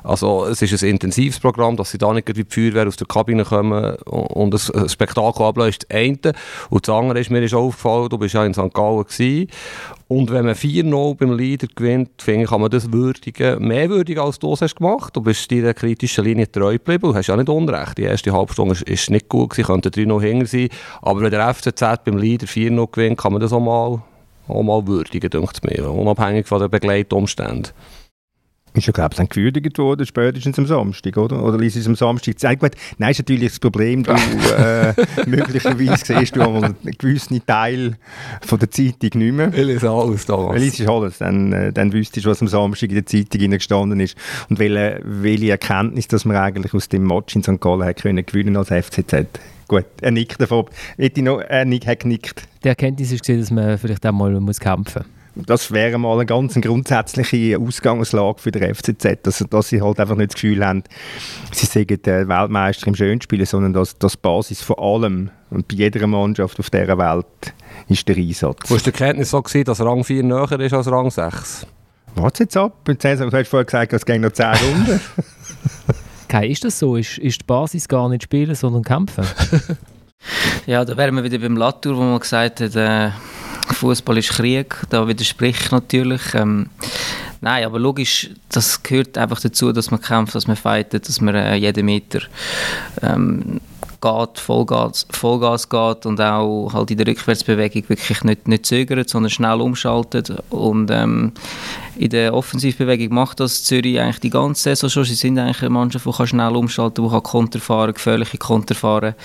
Also es ist ein intensives Programm, dass sie da nicht wie die Feuerwehr aus der Kabine kommen und ein ein Spektakel abläuft. Das eine. Und das andere ist, mir ist aufgefallen, du bist ja in St. Gallen gewesen. Und wenn man 4-0 beim Leader gewinnt, finde ich, kann man das würdigen, mehr würdigen als du es hast gemacht. Du bist deiner kritischen Linie treu geblieben. Du hast ja nicht unrecht. Die erste Halbstunde ist nicht gut gewesen, könnte 3-0 hinter sein. Aber wenn der FCZ beim Leader 4-0 gewinnt, kann man das auch mal, auch mal würdigen, denkt es mir. Unabhängig von den Begleitumständen. Ist ja, glaube ich, dann gewürdigt worden, spätestens am Samstag, oder? Oder ließ es am Samstag zeigen? Gut, Nein, ist natürlich das Problem, du, äh, möglicherweise siehst du einmal einen gewissen Teil von der Zeitung nicht mehr. Ich lese alles da. Weil es ist alles, dann, äh, dann wüsstest du, was am Samstag in der Zeitung gestanden ist und welche, welche Erkenntnis, dass man eigentlich aus dem Match in St. Gallen hat können gewinnen als FCZ. Gut, er nickt davon. Hätte ich noch, er hat genickt. Die Erkenntnis ist gesehen, dass man vielleicht auch mal muss kämpfen muss. Das wäre mal eine ganz grundsätzliche Ausgangslage für den FCZ, dass, dass sie halt einfach nicht das Gefühl haben, sie seien der Weltmeister im Schönspielen, sondern dass das Basis von allem und bei jeder Mannschaft auf dieser Welt ist der Einsatz. Wo war die Erkenntnis so, gewesen, dass Rang 4 näher ist als Rang 6? Warte jetzt ab, du hast vorher gesagt, es gehen noch 10 Runden. Kai, ist das so? Ist, ist die Basis gar nicht spielen, sondern kämpfen? Ja, da wären wir wieder beim Latour, wo man gesagt hat, äh, Fußball ist Krieg. Da widerspricht natürlich. Ähm, nein, aber logisch, das gehört einfach dazu, dass man kämpft, dass man fightet, dass man äh, jeden Meter ähm, geht, Vollgas, Vollgas geht und auch halt in der Rückwärtsbewegung wirklich nicht, nicht zögert, sondern schnell umschaltet. Und ähm, in der Offensivbewegung macht das Zürich eigentlich die ganze Saison schon. Sie sind eigentlich eine Mannschaft, die schnell umschalten die kann Konter fahren, gefährliche Konter fahren.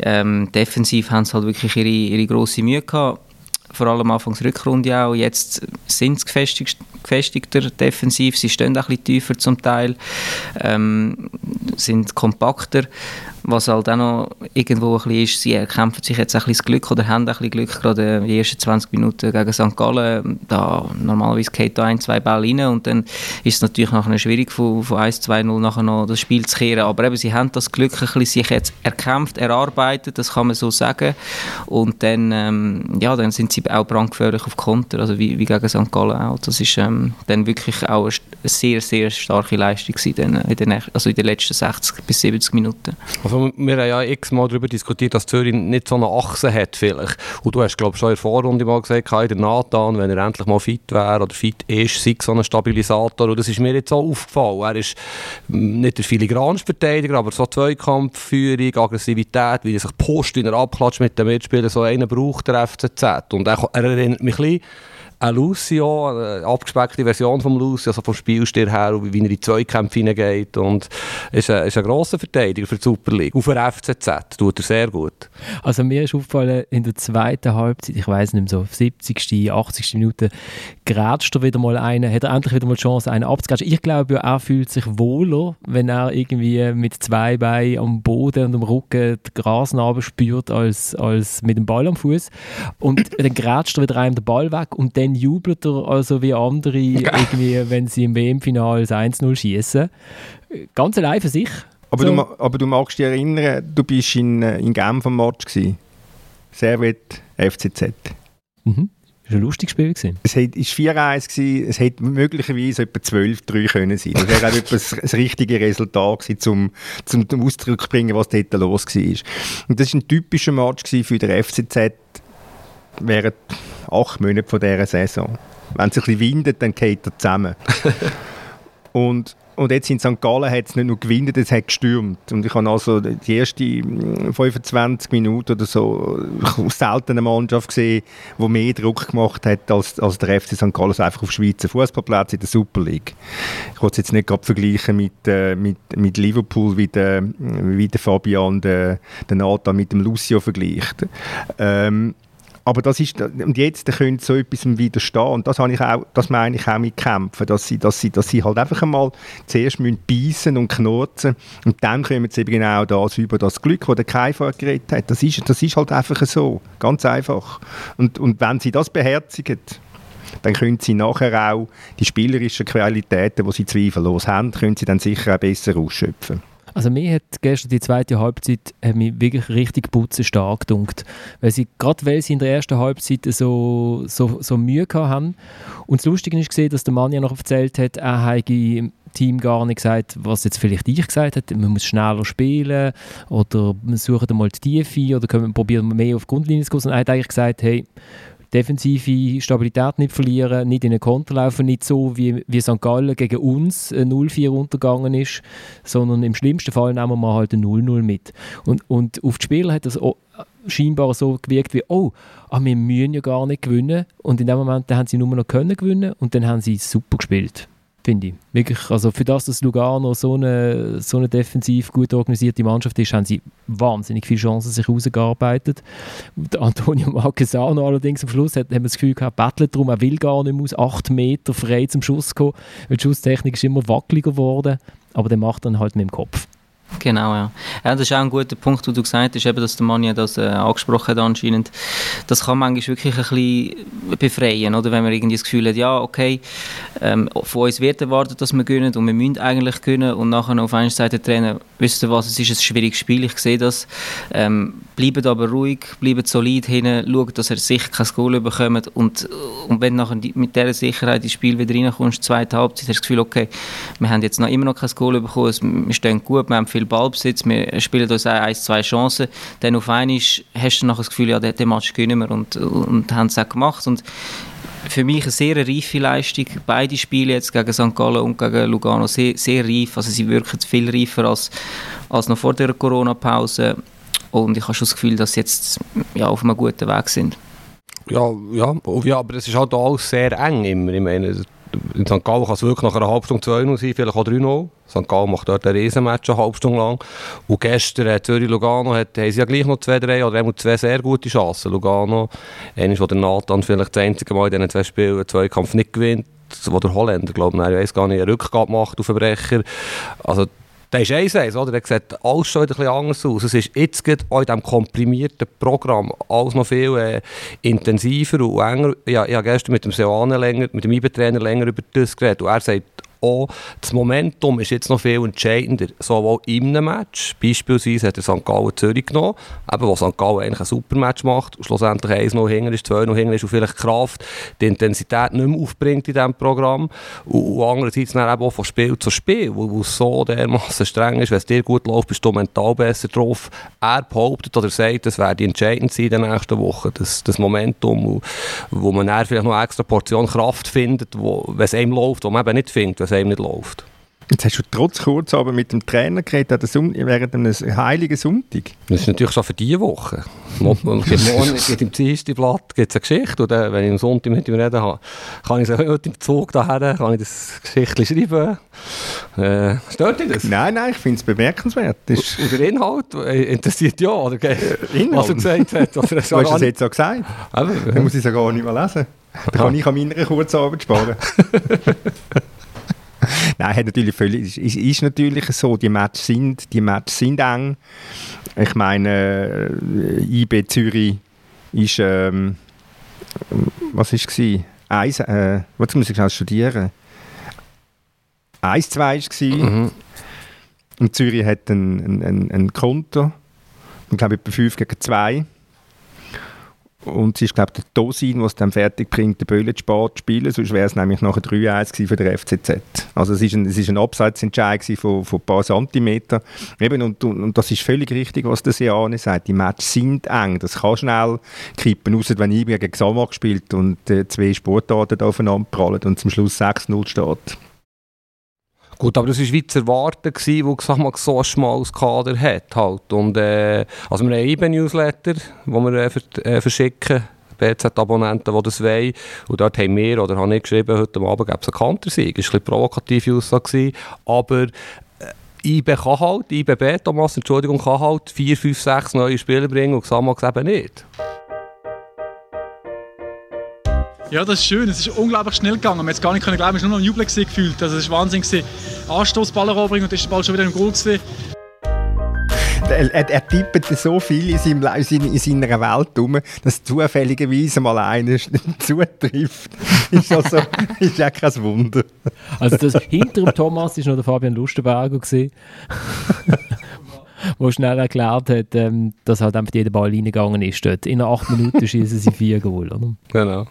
Ähm, defensiv haben sie halt wirklich ihre, ihre grosse Mühe gehabt. Vor allem Anfangs Rückrunde auch. Jetzt sind sie gefestigt, gefestigter defensiv. Sie stehen auch ein bisschen tiefer zum Teil. Ähm, sind kompakter. Was halt auch noch irgendwo ein bisschen ist, sie erkämpfen sich jetzt ein bisschen das Glück oder haben ein bisschen Glück, gerade die ersten 20 Minuten gegen St. Gallen. Da normalerweise geht da ein, zwei Bälle rein und dann ist es natürlich nachher schwierig, von, von 1-2-0 nachher noch das Spiel zu kehren. Aber eben, sie haben das Glück ein bisschen sich jetzt erkämpft, erarbeitet, das kann man so sagen. Und dann, ähm, ja, dann sind sie auch brandgefährlich auf Konter, also wie, wie gegen St. Gallen auch. Das ist ähm, dann wirklich auch eine sehr, sehr starke Leistung gewesen, dann, in den, also in den letzten 60 bis 70 Minuten. Also Also wir haben ja x-mal darüber diskutiert, dass Zürich nicht so eine Achse hat vielleicht. Und du hast glaube ich schon in der Vorrunde mal gesagt, der Nathan, wenn er endlich mal fit wäre oder fit ist, sei so ein Stabilisator. Und das ist mir jetzt auch aufgefallen. Er ist nicht der filigranste Verteidiger, aber so Zweikampfführung, Aggressivität, wie er sich postet, wie er abklatscht mit den Mitspielern, so einen braucht der FCZ. Und er, er erinnert mich ein bisschen ein Lucio, eine abgespeckte Version von Lucio, also vom Spielstil her, wie er in die Zweikämpfe hineingeht. Und ist ein, ist ein grosser Verteidiger für die Super League. Auf der FCZ tut er sehr gut. Also mir ist aufgefallen, in der zweiten Halbzeit, ich weiß nicht mehr so, 70., 80. Minute, grätscht er wieder mal einen, hat er endlich wieder mal die Chance, einen abzugrätschen. Ich glaube, ja, er fühlt sich wohler, wenn er irgendwie mit zwei Beinen am Boden und am Rücken die Grasnarbe spürt, als, als mit dem Ball am Fuß. Und dann grätscht er wieder einem den Ball weg und dann jubelt er also wie andere, irgendwie, wenn sie im WM-Final 1-0 schießen. Ganz allein für sich. Aber, So. du, aber du magst dich erinnern, du bist in, äh, in Genf am Match gewesen. Servet FCZ. Mhm. Das war ein lustiges Spiel. Gewesen. Es war 4-1, gewesen, es hätte möglicherweise etwa 12-3 können sein. Das wäre auch etwa das, richtige Resultat gewesen, um zum, zum Ausdruck zu bringen, was dort los war. Und das war ein typischer Match für den FCZ während acht Monate von dieser Saison. Wenn es ein bisschen windet, dann geht er zusammen. und, und jetzt in St. Gallen hat es nicht nur gewindet, es hat gestürmt. Und ich habe also die ersten 25 Minuten oder so selten eine Mannschaft gesehen, die mehr Druck gemacht hat als, als der FC St. Gallen, also einfach auf Schweizer Fußballplätze in der Super League. Ich wollte es jetzt nicht gerade vergleichen mit, äh, mit, mit Liverpool, wie der, wie der Fabian, der, der Nathan mit dem Lucio vergleicht. Ähm, aber das ist, und jetzt können so etwas widerstehen. Und das, habe ich auch, das meine ich auch mit Kämpfen, dass sie, dass sie, dass sie halt einfach einmal zuerst müssen beißen und knurzen und dann kommen sie eben genau das über das Glück, das der Kai vorher geredet hat. Das ist, das ist halt einfach so, ganz einfach. Und, und wenn sie das beherzigen, dann können sie nachher auch die spielerischen Qualitäten, die sie zweifellos haben, können sie dann sicher auch besser ausschöpfen. Also mir hat gestern die zweite Halbzeit hat mich wirklich richtig putzenstark gedunkt. Weil sie, gerade weil sie in der ersten Halbzeit so, so, so Mühe haben. Und das Lustige ist gesehen, dass der Mann ja noch erzählt hat, er habe im Team gar nicht gesagt, was jetzt vielleicht ich gesagt habe, man muss schneller spielen oder wir suchen mal die Tiefe oder können, probieren mehr auf die Grundlinie zu gehen. Sondern er hat eigentlich gesagt, hey, defensive Stabilität nicht verlieren, nicht in den Konter laufen, nicht so wie, wie St. Gallen gegen uns äh, 0-4 untergegangen ist, sondern im schlimmsten Fall nehmen wir mal halt ein 0-0 mit. Und, und auf die Spieler hat das scheinbar so gewirkt wie, oh, ah, wir müssen ja gar nicht gewinnen. Und in dem Moment haben sie nur noch können gewinnen und dann haben sie super gespielt. Finde ich. Wirklich, also für das, dass Lugano so eine, so eine defensiv gut organisierte Mannschaft ist, haben sie wahnsinnig viele Chancen sich rausgearbeitet. Der Antonio Marquesano allerdings am Schluss hat, haben wir das Gefühl gehabt, bettelt darum, er will gar nicht mehr aus 8 Meter frei zum Schuss kommen, die Schusstechnik ist immer wackeliger geworden, aber der macht dann halt mit dem Kopf. Genau, ja. ja. Das ist auch ein guter Punkt, wo du gesagt hast, eben, dass der Mann ja das äh, angesprochen hat anscheinend. Das kann manchmal wirklich ein bisschen befreien, oder? wenn man irgendwie das Gefühl hat, ja, okay, ähm, von uns wird erwartet, dass wir gewinnen und wir müssen eigentlich gewinnen und nachher auf einmal sagt der Trainer, wisst ihr was, es ist ein schwieriges Spiel, ich sehe das, ähm, bleibt aber ruhig, bleibt solid hin, schaut, dass er sicher kein Goal bekommt und, und wenn nachher die, mit dieser Sicherheit ins Spiel wieder reinkommst, zweite Halbzeit, hast du das Gefühl, okay, wir haben jetzt noch immer noch kein Goal bekommen, wir stehen gut, wir haben viel Ballbesitz, wir spielen uns auch ein, zwei Chancen, dann auf einmal hast du nachher das Gefühl, ja, den, den Match gewinnen wir und, und haben es auch gemacht und für mich eine sehr reife Leistung. Beide Spiele jetzt gegen St. Gallen und gegen Lugano sehr, sehr reif. Also sie wirken viel reifer als, als noch vor der Corona-Pause. Und ich habe schon das Gefühl, dass sie jetzt ja, auf einem guten Weg sind. Ja, ja, ja, aber es ist halt alles sehr eng immer. Ich meine, in St. Gallen kann es wirklich nach einer halben Stunde 2-0 sein, vielleicht auch 3-0. St. Gallen macht dort ein Riesenmatch eine halbe Stunde lang. Und gestern äh, Zürich-Lugano hat, haben sie ja gleich noch zwei, drei oder einmal zwei sehr gute Chancen. Lugano, eines, wo der Nathan vielleicht das einzige Mal in diesen zwei Spielen einen Zweikampf nicht gewinnt, wo der Holländer, glaube ich, ich weiß gar nicht, eine Rückgabe macht auf den Brecher. Also, der ist 1-1, oder? Der sieht alles schon wieder ein anders aus. Es ist jetzt auch in diesem komprimierten Programm alles noch viel äh, intensiver und enger. Ja, ich habe gestern mit dem Seoane länger, mit dem IBE-Trainer länger über das geredet und er sagt, auch das Momentum ist jetzt noch viel entscheidender, sowohl einem Match, beispielsweise hat er St. Gallen Zürich genommen, eben, wo St. Gallen eigentlich ein super Match macht und schlussendlich 1 noch hinger ist, 2 noch hinger ist und vielleicht Kraft, die Intensität nicht mehr aufbringt in diesem Programm und, andererseits dann eben auch von Spiel zu Spiel, wo, es so dermaßen streng ist, wenn es dir gut läuft, bist du mental besser drauf. Er behauptet oder sagt, das werde entscheidend sein in den nächsten Wochen, das, das Momentum, wo, wo man dann vielleicht noch eine extra Portion Kraft findet, wenn es einem läuft, wo man eben nicht findet, es einem nicht läuft. Jetzt hast du trotz kurz aber mit dem Trainer geredet während eines heiligen Sonntag. Das ist natürlich schon für diese Woche. Mo- Morgen geht im Dienstag Blatt gibt's eine Geschichte dann, wenn ich am Sonntag mit ihm reden habe, kann ich sagen, heute im Zug daher, kann ich das Geschichtchen schreiben. Äh, stört dich das? Nein, nein, ich finde es bemerkenswert. Ist, Und der Inhalt äh, interessiert ja, oder? Inhalt? Was er gesagt hat. Oder du hast es jetzt auch gesagt. Dann muss ich es gar nicht mehr lesen. Dann kann ich an meiner Kurzarbeit sparen. Nein, hat natürlich völlig, ist, ist natürlich so, die Matches sind, die Matches sind eng. Ich meine, äh, IB Zürich ist, ähm, was war es? Eins, äh, was muss ich schnell studieren? 1-2 war es. Mhm. Und Zürich hat ein, ein, ein, ein Konto, ich glaube etwa 5 gegen 2. Und es ist, glaube ich, der Dosin, was dann fertig bringt, den Böllen zu spielen. Sonst wäre es nämlich nachher 3-1 gewesen für den FCZ. Also es ist ein, ein Abseitsentscheid von, von ein paar Zentimetern. Eben, und, und, und das ist völlig richtig, was der Seane sagt. Die Matches sind eng. Das kann schnell kippen, außer wenn IB gegen Xamax spielt und äh, zwei Sportarten aufeinander prallen und zum Schluss 6-0 steht. Gut, aber das war wie zu erwarten, gewesen, wo sag mal, so ein schmales Kader hat. Halt. Und, äh, also wir haben einen IBE-Newsletter, den wir äh, äh, verschicken, BZ-Abonnenten, die das wollen. Und dort haben wir, oder habe ich geschrieben, heute Abend gäbe es einen Kantersieg. Das war ein bisschen provokative Aussage, aber äh, IB kann halt, IBB, Thomas, Entschuldigung, kann halt 4, 5, 6 neue Spieler bringen und Xamax eben nicht. Ja, das ist schön. Es ist unglaublich schnell gegangen. Man hat es gar nicht können glauben, es war nur noch ein Jubel gefühlt. Also es war Wahnsinn. Gewesen. Anstoß, Ball eroberung und dann ist der Ball schon wieder im Goal. Gewesen. Er, er, er tippt so viel in, seinem, in seiner- in seiner Welt rum, dass zufälligerweise mal einer zutrifft. ist also ist ja kein Wunder. Also das, hinter dem Thomas war noch der Fabian Lustenberger, gewesen, der schnell erklärt hat, ähm, dass halt einfach jeder Ball reingegangen ist. Dort. In acht Minuten schießen sie vier Goal. Oder? Genau.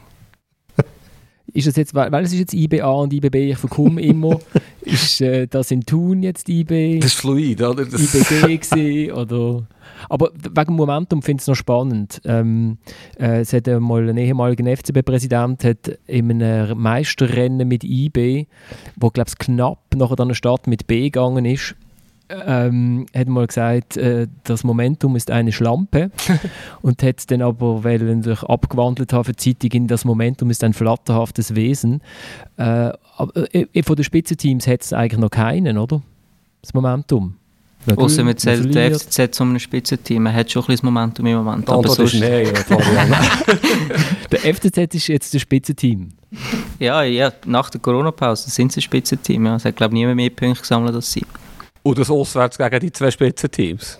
Ist das jetzt, weil es ist jetzt IBA und IBB, ich verkomme immer, ist äh, das in Thun jetzt IB, Das ist fluid, oder? Das IBB gewesen, oder... Aber wegen Momentum finde ich es noch spannend. Ähm, äh, es hat einmal ein ehemaliger FCB-Präsident hat in einem Meisterrennen mit IB, wo glaube ich knapp nachher dann eine Stadt mit B gegangen ist, ähm, hat mal gesagt, äh, das Momentum ist eine Schlampe und hat dann aber, weil er sich abgewandelt hat für die Zeitung in das Momentum ist ein flatterhaftes Wesen. Äh, aber, äh, von den Spitzenteams hat es eigentlich noch keinen, oder? Das Momentum. Außer gewinnt, man zählt man der. FCZ zu einem Spitzenteam. Man hat schon ein bisschen Momentum im Moment. Aber sonst, nein. Der FCZ ist jetzt das Spitzenteam. ja, ja, nach der Corona-Pause sind sie ein Spitzenteam. Ja. Es hat, glaube ich, niemand mehr Punkte gesammelt als sie. Und das auswärts gegen die zwei Spitzenteams.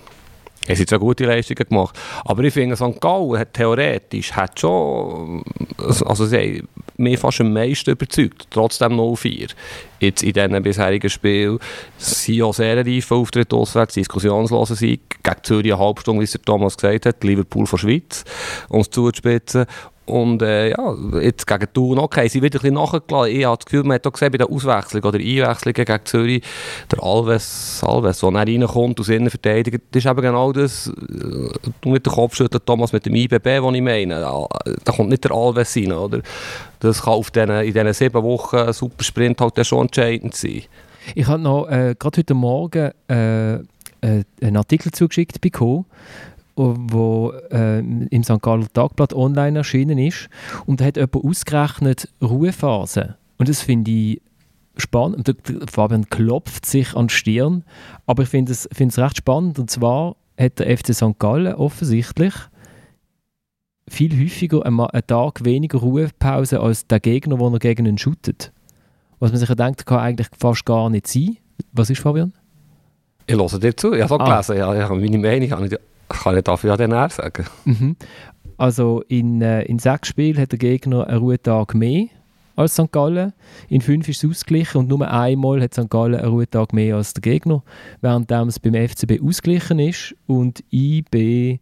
Es sind zwar gute Leistungen gemacht, aber ich finde, St. Gallen hat theoretisch hat schon, also sie haben mich fast am meisten überzeugt, trotzdem 0-4. Jetzt in diesen bisherigen Spielen sind ja sehr reife Auftritte auswärts, diskussionsloser Sieg, gegen Zürich eine Halbstunde, wie es der Thomas gesagt hat, Liverpool von Schweiz, es zuzuspitzen. Und äh, ja, jetzt gegen Thun, okay, sie wieder ein bisschen nachgelassen. Ich habe das Gefühl, man hat auch gesehen, bei der Auswechslung oder Einwechslung gegen Zürich, der Alves, Alves der reinkommt aus innen verteidigt, das ist eben genau das, äh, du mit dem Kopf schütteln, Thomas, mit dem IBB, den ich meine. Da, kommt nicht der Alves rein, oder? Das kann auf den, in diesen sieben Wochen ein super Sprint halt schon entscheidend sein. Ich habe noch äh, gerade heute Morgen äh, äh, einen Artikel zugeschickt bekommen, wo äh, im St. Galler Tagblatt online erschienen ist. Und da hat jemand ausgerechnet Ruhephase. Und das finde ich spannend. Der Fabian klopft sich an die Stirn, aber ich finde es, finde es recht spannend. Und zwar hat der FC St. Gallen offensichtlich viel häufiger einen, Tag weniger Ruhepause als der Gegner, den er gegen ihn shootet. Was man sich ja denkt, kann eigentlich fast gar nicht sein. Was ist Fabian? Ich höre dir zu, ich habe es auch Ah. gelesen, ja, ja, meine Meinung ich, kann ich dafür ja dann eher sagen. Mhm. Also in, äh, in sechs Spielen hat der Gegner einen Ruhetag mehr als St. Gallen. In fünf ist es ausgeglichen und nur einmal hat St. Gallen einen Ruhetag mehr als der Gegner, während es beim FCB ausgeglichen ist und IB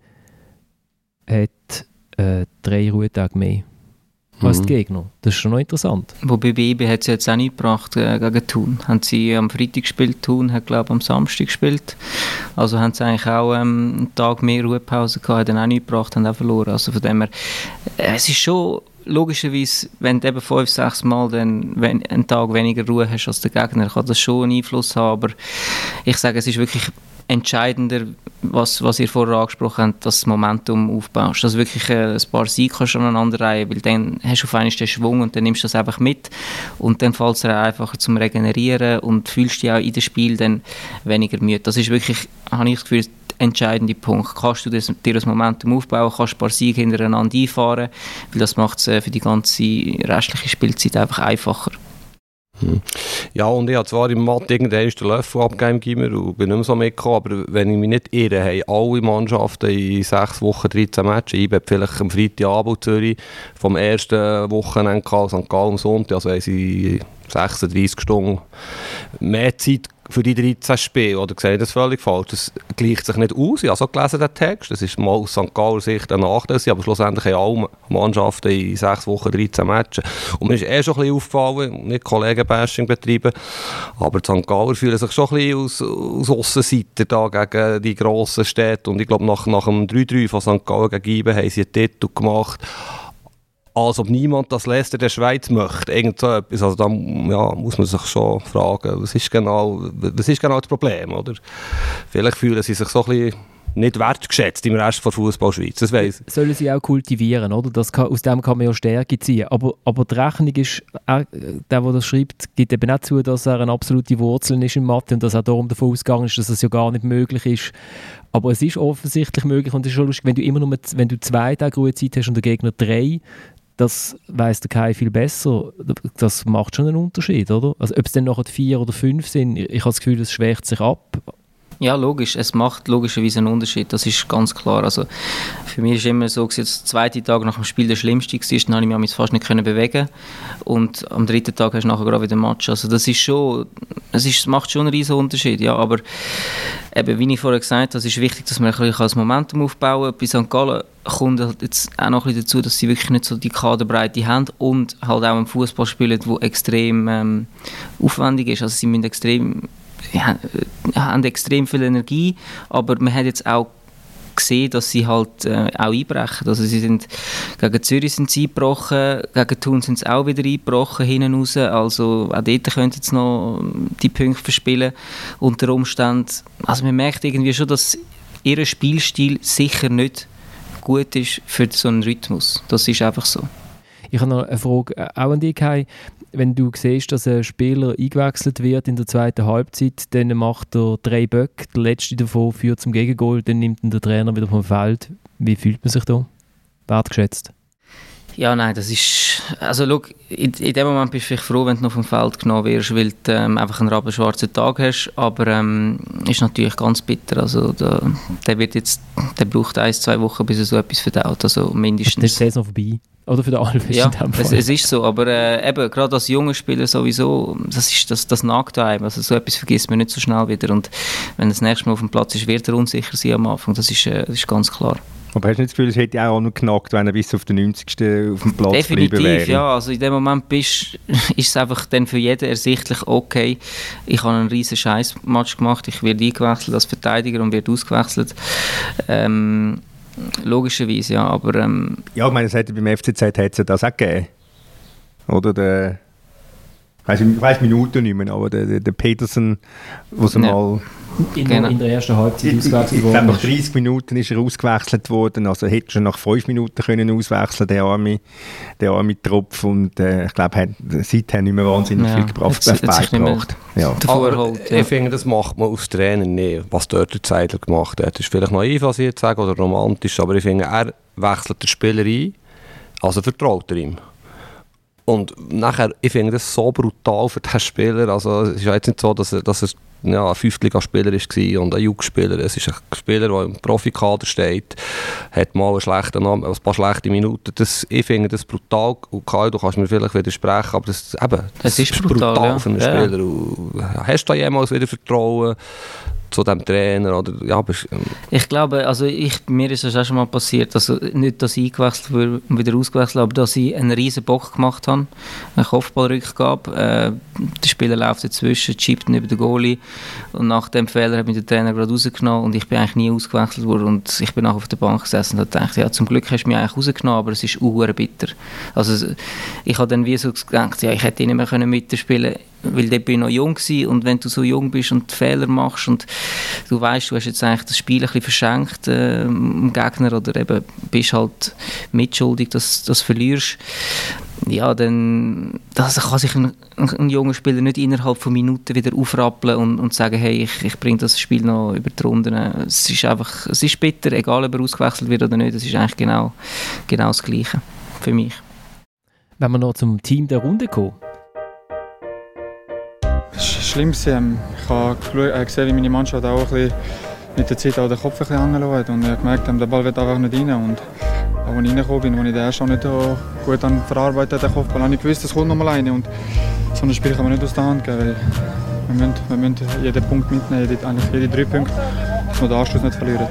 hat äh, drei Ruhetage mehr als die Gegner. Das ist schon noch interessant. Wobei bei IB hat es jetzt auch nicht gebracht äh, gegen Thun. Haben sie am Freitag gespielt, Thun hat glaube ich am Samstag gespielt. Also haben sie eigentlich auch ähm, einen Tag mehr Ruhepause gehabt, hat dann auch nicht gebracht, haben auch verloren. Also von dem her, äh, es ist schon logischerweise, wenn du eben fünf, sechs Mal dann, wenn, einen Tag weniger Ruhe hast als der Gegner, kann das schon einen Einfluss haben, aber ich sage, es ist wirklich entscheidender, was, was ihr vorher angesprochen habt, dass das Momentum aufbaust. Dass du wirklich äh, ein paar Siege aneinander reihen, weil dann hast du auf einmal den Schwung und dann nimmst du das einfach mit und dann fällt es dir einfacher zum Regenerieren und fühlst dich auch in dem Spiel dann weniger müde. Das ist wirklich, habe ich das Gefühl, der entscheidende Punkt. Kannst du das, dir das Momentum aufbauen, kannst du ein paar Siege hintereinander einfahren, weil das macht es äh, für die ganze restliche Spielzeit einfach einfacher. Hm. Ja, und ich habe zwar im Mathe irgendeinen den Löffel abgegeben und bin nicht mehr so mitgekommen, aber wenn ich mich nicht irre, haben alle Mannschaften in sechs Wochen 13 Matches. Ich habe vielleicht am Freitagabend Zürich vom ersten Wochenende gehabt, St. Gallen Sonntag, also haben sie 36 Stunden mehr Zeit für die 13 Spiele, oder sehe ich das völlig falsch? Das gleicht sich nicht aus. Ich habe so gelesen, den Text. Das ist mal aus St. Galler Sicht ein Nachteil, aber schlussendlich haben alle Mannschaften in sechs Wochen 13 Matches. Und mir ist eh schon ein bisschen aufgefallen, nicht Kollegenbashing betreiben, aber die St. Galler fühlen sich schon ein bisschen aus, aus Aussenseiter da gegen die grossen Städte. Und ich glaube, nach, nach dem 3-3 von St. Gallen gegen Ibe haben sie einen Titel gemacht als ob niemand das Leicester der Schweiz möchte. Irgend. Also da ja, muss man sich schon fragen, was ist genau, was ist genau das Problem, oder? Vielleicht fühlen sie sich so ein bisschen nicht wertgeschätzt im Rest der Fußballschweiz. Das. Sollen sie auch kultivieren, oder? Das kann, aus dem kann man ja Stärke ziehen. Aber, aber die Rechnung ist, er, der, der das schreibt, gibt eben nicht zu, dass er eine absolute Wurzel ist in Mathe und dass er darum davon ausgegangen ist, dass es ja gar nicht möglich ist. Aber es ist offensichtlich möglich und es ist schon lustig, wenn du immer nur wenn du zwei Tage Ruhezeit hast und der Gegner drei, das weiß der Kai viel besser. Das macht schon einen Unterschied, oder? Also ob es dann nachher vier oder fünf sind, ich habe das Gefühl, es schwächt sich ab. Ja, logisch. Es macht logischerweise einen Unterschied. Das ist ganz klar. Also für mich ist immer so, dass der zweite Tag nach dem Spiel der schlimmste war. Dann konnte ich mich fast nicht bewegen. Und am dritten Tag hast du nachher gerade wieder Match. Also das ist schon, es ist, macht schon einen riesen Unterschied. Ja, aber eben, wie ich vorher gesagt habe, es ist wichtig, dass man ein bisschen das Momentum aufbauen kann. Bei St. Gallen kommt halt jetzt auch noch ein bisschen dazu, dass sie wirklich nicht so die Kaderbreite haben und halt auch einen Fußball spielen, der extrem ähm, aufwendig ist. Also sie müssen extrem ja, haben extrem viel Energie, aber man hat jetzt auch gesehen, dass sie halt äh, auch einbrechen. Also sie sind gegen Zürich sind sie eingebrochen, gegen Thun sind sie auch wieder eingebrochen hinten raus. Also auch dort könnten sie noch die Punkte verspielen unter Umständen. Also man merkt irgendwie schon, dass ihr Spielstil sicher nicht gut ist für so einen Rhythmus. Das ist einfach so. Ich habe noch eine Frage äh, auch an dich, Kai wenn du siehst, dass ein Spieler eingewechselt wird in der zweiten Halbzeit, dann macht er drei Böcke, der letzte davon führt zum Gegengol, dann nimmt ihn der Trainer wieder vom Feld. Wie fühlt man sich da? Wertgeschätzt? Ja, nein, das ist. Also, schau, in, in dem Moment bist du vielleicht froh, wenn du noch vom Feld genommen wirst, weil du ähm, einfach einen rabenschwarzen Tag hast. Aber ähm, ist natürlich ganz bitter. Also, der, der, wird jetzt, der braucht ein, zwei Wochen, bis er so etwas verdaut. Also, mindestens. Das ist die Saison vorbei. Oder für den Alves ja, es, es, ist so, aber äh, eben, gerade als junger Spieler sowieso, das, ist, das, das nagt einem. Also so etwas vergisst man nicht so schnell wieder. Und wenn er das nächste Mal auf dem Platz ist, wird er unsicher sein am Anfang. Das ist, äh, das ist ganz klar. Aber hast du nicht das Gefühl, es hätte auch noch knackt, wenn er bis auf den 90. auf dem Platz Definitiv, bleiben wäre? ja. Also in dem Moment bist, ist es einfach dann für jeden ersichtlich, okay, ich habe einen riesen Scheiß-Match gemacht, ich werde eingewechselt als Verteidiger und werde ausgewechselt. Ähm, Logischerweise, ja, aber... Ähm, ja, ich meine, es hätte beim FCZ hat es das auch gegeben. Oder der... Ich weiß Minuten nicht mehr, aber der, der, der Peterson, wo sie ja. mal in, genau. in der ersten Halbzeit ausgewechselt worden Nach 30 Minuten ist er ausgewechselt worden, also hätte schon nach 5 Minuten können auswechseln der arme, der arme Tropf und äh, ich glaube, hat seither nicht mehr wahnsinnig ja. viel gebracht, jetzt, jetzt beigebracht. Ja. Halt, ja. Ich finde, das macht man aus Trainer nicht, was dort der Zeidler gemacht hat. Das ist vielleicht naiv, was ich jetzt sage, oder romantisch, aber ich finde, er wechselt den Spieler ein, also vertraut er ihm. Und nachher, ich finde das so brutal für den Spieler. Also, es ist ja jetzt nicht so, dass er, dass er ja, ein Fünftligaspieler war und ein Jugendspieler. Es ist ein Spieler, der im Profikader steht, hat mal einen schlechten, ein paar schlechte Minuten. Das, ich finde das brutal. Und Kai, du kannst mir vielleicht widersprechen, aber das, eben, das, das ist, brutal, brutal ja. für einen Spieler. Ja. Hast du da jemals wieder Vertrauen? Zu dem Trainer? Oder, ja, aber, ähm. Ich glaube, also ich, mir ist das auch schon mal passiert, also nicht, dass ich eingewechselt wurde und wieder ausgewechselt aber dass ich einen riesen Bock gemacht habe, eine Kopfballrückgabe. Äh, der Spieler läuft dazwischen, chippt über den Goalie und nach dem Fehler hat mich der Trainer gerade rausgenommen und ich bin eigentlich nie ausgewechselt worden und ich bin nachher auf der Bank gesessen und dachte, ja, zum Glück hast du mich eigentlich rausgenommen, aber es ist bitter. Also ich habe dann wie so gedacht, ja, ich hätte nicht mehr mitspielen können weil dort bin ich noch jung war und wenn du so jung bist und Fehler machst und du weißt, du hast jetzt eigentlich das Spiel ein bisschen verschenkt äh, dem Gegner oder eben bist halt mitschuldig, dass du das verlierst, ja, dann das kann sich ein, ein, junger Spieler nicht innerhalb von Minuten wieder aufrappeln und, und sagen, hey, ich, ich bringe das Spiel noch über die Runden. Es ist einfach, es ist bitter, egal ob er ausgewechselt wird oder nicht, es ist eigentlich genau, genau das Gleiche für mich. Wenn wir noch zum Team der Runde kommen, schlimm. Ähm, ich habe äh, gesehen, wie meine Mannschaft auch ein bisschen mit der Zeit auch den Kopf ein bisschen angeschaut und ich habe gemerkt, der Ball wird einfach nicht rein. Und auch als ich reingekommen bin, als ich den ersten nicht gut verarbeitet habe, Kopfball, habe ich gewusst, es kommt noch mal rein. Und so ein Spiel kann man nicht aus der Hand geben, weil wir müssen, wir müssen jeden Punkt mitnehmen, jede, eigentlich jede drei Punkte, dass wir den Anschluss nicht verlieren.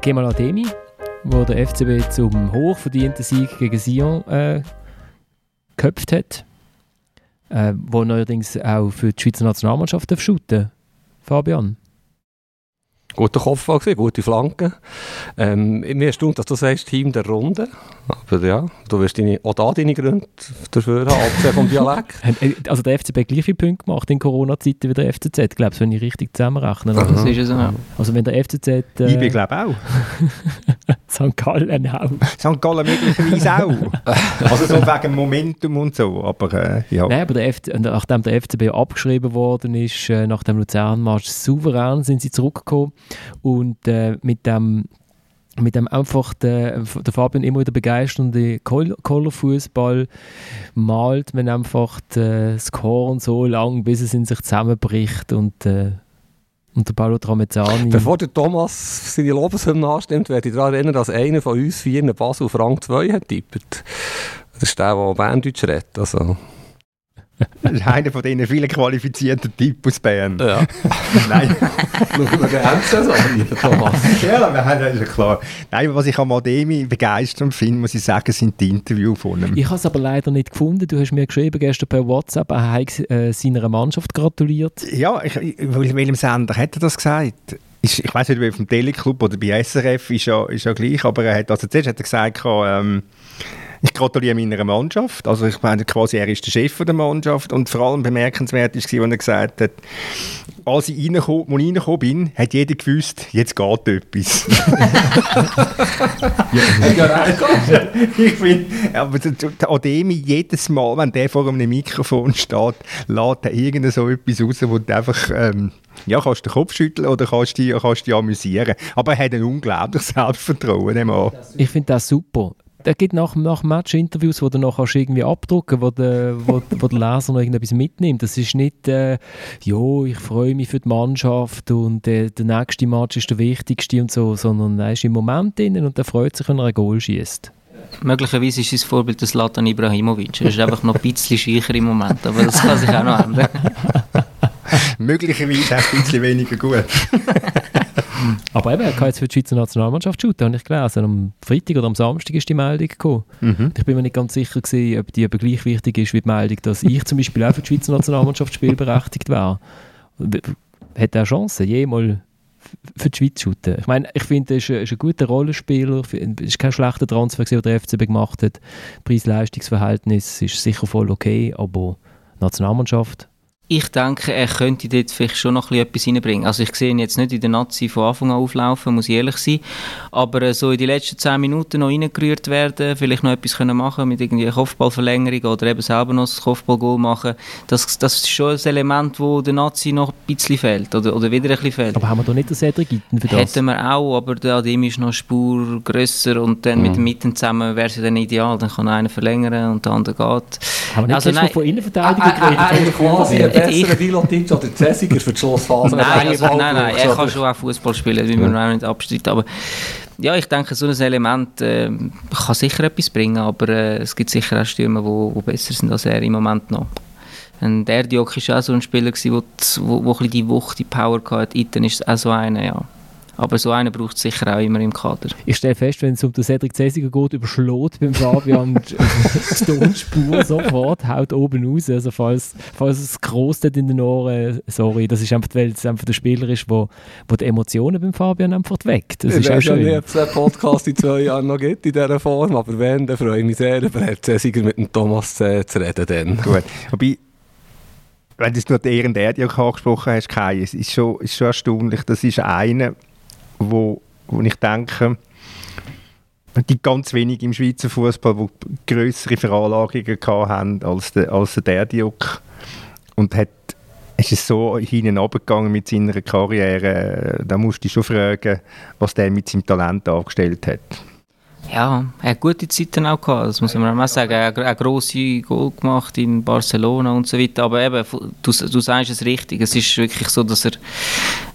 Kemal Ademi, wo der FCB zum hochverdienten Sieg gegen Sion äh, geköpft hat äh, wo neuerdings auch für die Schweizer Nationalmannschaft shooten Fabian? Guter Kopfball gute Flanke. Ähm, mir erstaunt, dass du sagst, Team der Runde. Aber ja, du wirst deine, auch da deine Gründe dafür haben, abgesehen vom Dialekt. Äh, also der FCB gleiche Punkte gemacht in Corona-Zeiten wie der FCZ, glaube ich, wenn ich richtig zusammenrechne. Das ist es ja. Also wenn der FCZ... Äh, ich bin glaube auch. St. Gallen auch. St. Gallen möglicherweise auch. also so wegen Momentum und so, aber äh, ja. Nein, aber der F nachdem der FCB abgeschrieben worden ist, äh, nach dem Luzern-Match souverän sind sie zurückgekommen und äh, mit dem mit dem einfach der, der Fabian immer wieder begeisternde Colorfußball malt man einfach das Korn so lang, bis es in sich zusammenbricht und äh, und der Paolo Tramezzani. Bevor der Thomas seine Lobeshymne anstimmt, werde ich daran erinnern, dass einer von uns vier eine Basel auf Rang 2 hat tippt. Das ist der, der Berndeutsch redet. Also. Das ist einer von diesen vielen qualifizierten Typen aus Bern. Ja. Nein. Schauen wir gerne zusammen, Thomas. ja, wir haben, das ist klar. Nein, was ich an Ademi begeisternd finde, muss ich sagen, sind die Interviews von ihm. Ich habe es aber leider nicht gefunden. Du hast mir geschrieben gestern per WhatsApp, er hat äh, seiner Mannschaft gratuliert. Ja, ich, welchem Sender hat er das gesagt? ich weiß nicht, ob vom Teleclub oder bei SRF ist ja, ist ja gleich, aber er hat, also zuerst hat er gesagt, ähm, ich gratuliere meiner Mannschaft. Also ich meine, quasi er ist der Chef der Mannschaft und vor allem bemerkenswert ist, als er gesagt hat, als ich reingekommen, als ich reingekommen bin, hat jeder gewusst, jetzt geht etwas. ja, ich finde, aber der Ademi, jedes Mal, wenn der vor einem Mikrofon steht, lädt er irgend so etwas raus, wo du einfach... Ähm, ja, kannst den Kopf schütteln oder kannst dich, kannst dich amüsieren. Aber er hat ein unglaubliches Selbstvertrauen. Ich finde das super es gibt nach, nach Match-Interviews, wo du noch kannst irgendwie abdrucken wo der, wo, wo der Leser noch irgendetwas mitnimmt. Das ist nicht, äh, jo, ich freue mich für die Mannschaft und äh, der nächste Match ist der wichtigste und so, sondern er ist im Moment drin und er freut sich, wenn er ein Goal schießt. Möglicherweise ist sein Vorbild der Zlatan Ibrahimovic. Er ist einfach noch ein bisschen scheicher im Moment, aber das kann sich auch noch ändern. Möglicherweise auch ein bisschen weniger gut. Aber eben, er kann jetzt für die Schweizer Nationalmannschaft shooten, habe ich gelesen. Am Freitag oder am Samstag ist die Meldung gekommen. Mhm. Ich bin mir nicht ganz sicher gewesen, ob die eben gleich wichtig ist wie die Meldung, dass ich zum Beispiel auch für die Schweizer Nationalmannschaft spielberechtigt wäre. Hat er Chancen, jemals für die Schweiz shooten? Ich meine, ich finde, er ist, ist, ein guter Rollenspieler, es ist kein schlechter Transfer, den der FCB gemacht hat. Preis-Leistungs-Verhältnis ist sicher voll okay, aber Nationalmannschaft ich denke, er könnte dort vielleicht schon noch ein bisschen etwas reinbringen. Also ich sehe ihn jetzt nicht in der Nazi von Anfang an auflaufen, muss ich ehrlich sein. Aber äh, so in die letzten 10 Minuten noch reingerührt werden, vielleicht noch etwas können machen mit irgendwie einer Kopfballverlängerung oder eben selber noch das Kopfballgoal machen, das, das ist schon ein Element, wo der Nazi noch ein bisschen fehlt oder, oder wieder ein bisschen fehlt. Aber haben wir da nicht den Cedric Itten für das? Hätten wir auch, aber der dem ist noch eine Spur grösser und dann mit dem Mitten zusammen wäre es ja dann ideal. Dann kann einer verlängern und der andere geht. Haben wir nicht Also nein. von Innenverteidigung Äh, geredet? Ein Ich- Dilotic oder Cäsiger für die Schlussphase. Nein, er also, nein, nein, er kann schon auch Fußball spielen, wie man auch nicht abstreiten. Aber ja, ich denke, so ein Element äh, kann sicher etwas bringen, aber äh, es gibt sicher auch Stürmer, die wo, wo besser sind als er im Moment noch. Und der Diok war auch so ein Spieler, der wo, wo, wo ein die Wucht, die Power hatte. Iten ist auch so einer, ja. Aber so einen braucht es sicher auch immer im Kader. Ich stelle fest, wenn es um den Cedric Cäsiger geht, überschlägt beim Fabian die Tonspur sofort, haut oben raus. Also falls, falls es groß dort in den Ohren, sorry, das ist einfach, weil es einfach der Spieler ist, wo, wo die Emotionen beim Fabian einfach weckt. Das Ich ist auch weiß ja schön. nicht, ob es einen Podcast in zwei Jahren noch gibt in dieser Form, aber wenn, dann freue ich mich sehr, über Herr Cäsiger mit dem Thomas äh, zu reden. Dann. Gut. Wobei, wenn du es nur den Ehren der angesprochen hast, Kai, es ist schon, ist schon erstaunlich. Das ist einer, wo, wo ich denke, gibt ganz wenig im Schweizer Fußball, die größere Veranlagungen haben als der, als der Derdiok. Und hat, es ist so hinten runtergegangen mit seiner Karriere. Da musst du dich schon fragen, was der mit seinem Talent angestellt hat. Ja, er hat gute Zeiten auch gehabt, das muss man auch sagen. Er hat eine grosse Goal gemacht in Barcelona und so weiter. Aber eben, du, du sagst es richtig, es ist wirklich so, dass er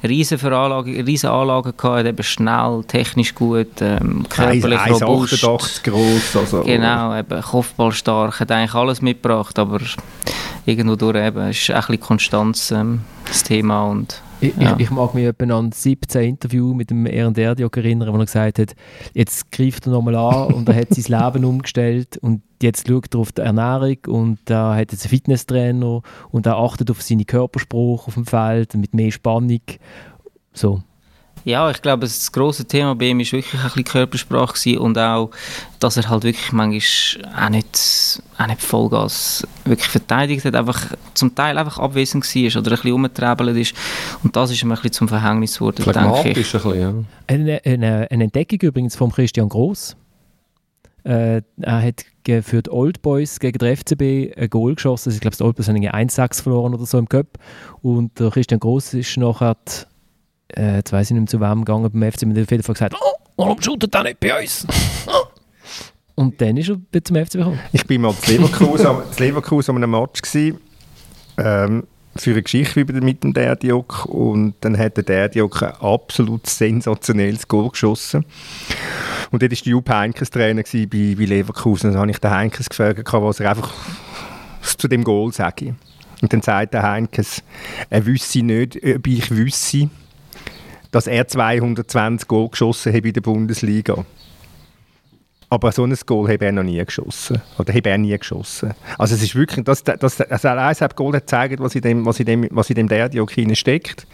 riesen Anlagen hat, eben schnell, technisch gut, ähm, körperlich robust. 1,88 groß. Also, Genau, eben kopfballstark, hat eigentlich alles mitgebracht, aber irgendwo durch eben ist ein bisschen Konstanz ähm, das Thema und Ich, Ja. ich, ich mag mich etwa an 17 Interview mit dem Derdiok erinnern, wo er gesagt hat, jetzt greift er nochmal an und er hat sein Leben umgestellt und jetzt schaut er auf die Ernährung und er hat jetzt einen Fitnesstrainer und er achtet auf seinen Körperspruch auf dem Feld mit mehr Spannung. So. Ja, ich glaube, das grosse Thema bei ihm war wirklich ein bisschen Körpersprache gewesen und auch, dass er halt wirklich manchmal auch nicht, auch nicht Vollgas wirklich verteidigt hat, einfach zum Teil einfach abwesend war oder ein bisschen rumgeträbelt ist und das ist ihm ein bisschen zum Verhängnis geworden, denke ich. Ein bisschen, ja. Eine, eine, eine Entdeckung übrigens von Christian Gross. Äh, er hat für die Old Boys gegen den FCB ein Goal geschossen. Ich glaube, die Old Boys haben irgendwie 1-6 verloren oder so im Cup. Und der Christian Gross ist nachher, äh, jetzt weiß ich nicht mehr zu wem gegangen beim FC, mit auf jeden Fall gesagt, oh, warum shootet er nicht bei uns? Und dann ist er zum FC gekommen. Ich bin mal zu Leverkusen, zu Leverkusen an einem Match gewesen, ähm, für eine Geschichte mit dem Derdiok und dann hat der Derdiok ein absolut sensationelles Goal geschossen. Und dort war der Jupp Heynckes Trainer bei, bei Leverkusen. Dann habe ich den Heynckes gefragt, was er einfach zu dem Goal sage. Und dann sagt der Heynckes, er wüsste nicht, ob ich wüsste, dass er 220 Goal geschossen hat in der Bundesliga. Aber so ein Goal habe er noch nie geschossen. Oder habe er nie geschossen. Also es ist wirklich, das, das, das allein das Goal hat gezeigt, was in dem, was in dem, was in dem Derdiok steckt.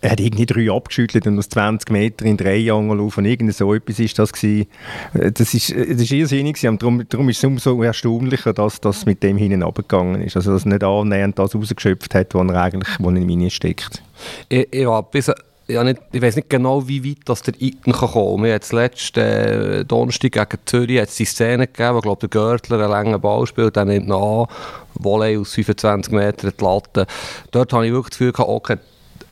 Er hat irgendwie drei abgeschüttelt und aus 20 Metern in drei Angeln irgend so etwas ist das gewesen. Äh, Das ist, äh, das ist irrsinnig und darum, darum ist es umso erstaunlicher, dass das mit dem hinten abgegangen ist. Also dass er nicht annähernd das rausgeschöpft hat, was er eigentlich wo er in ihm steckt. Ich, ich, bis, ja, nicht, ich weiß nicht genau, wie weit das der Iten kann kommen kann. Wir letzten äh, Donnerstag gegen Zürich hat's die Szene gegeben, wo glaub, der Görtler einen langen Ball spielt, der nimmt ihn an, Volley aus 25 Metern die Latte. Dort habe ich wirklich das Gefühl okay,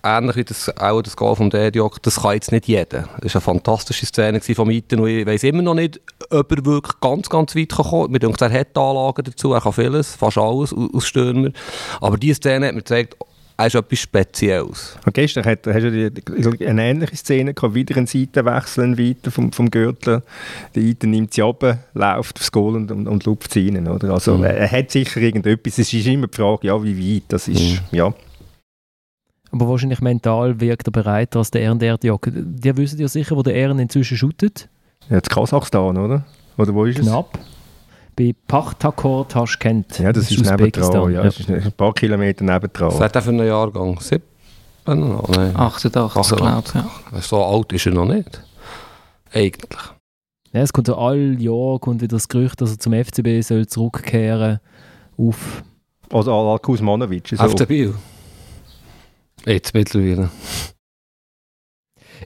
ähnlich wie das, auch das Goal vom Dediok, das kann jetzt nicht jeder. Das war eine fantastische Szene vom Iten und ich weiss immer noch nicht, ob er wirklich ganz, ganz weit kann kommen kann. Mir denkt, er hat Anlagen dazu, er kann vieles, fast alles aus Stürmer. Aber diese Szene hat mir gezeigt, er ist etwas Spezielles. Und gestern hat, hast du eine ähnliche Szene gehabt, wieder einen Seitenwechsel weiter vom, vom Gürtel. Der Iten nimmt sie ab, läuft aufs Goal und, und, und lupft sie rein. Oder? Also, Mhm. Er hat sicher irgendetwas. Es ist immer die Frage, ja, wie weit. Das ist, Mhm. ja. Aber wahrscheinlich mental wirkt er bereiter als der Aaron Derdiok. Die wissen ja sicher, wo der Aaron inzwischen shootet. Jetzt Kasachstan, oder? Oder wo ist es? Knapp. Bei Pachtakor Taschkent. Ja, das, ist nebendran. Ja, das ist ein paar Kilometer Was nebendran. hat er für einen Jahrgang? Sieben? noch? Nein. 88, glaube ich. Ja. So alt ist er noch nicht. Eigentlich. Ja, es kommt so all Jahr kommt wieder das Gerücht, dass er zum FCB soll zurückkehren auf Oder Ala Kuzmanovic. So. Auf der Biel. Jetzt mittlerweile.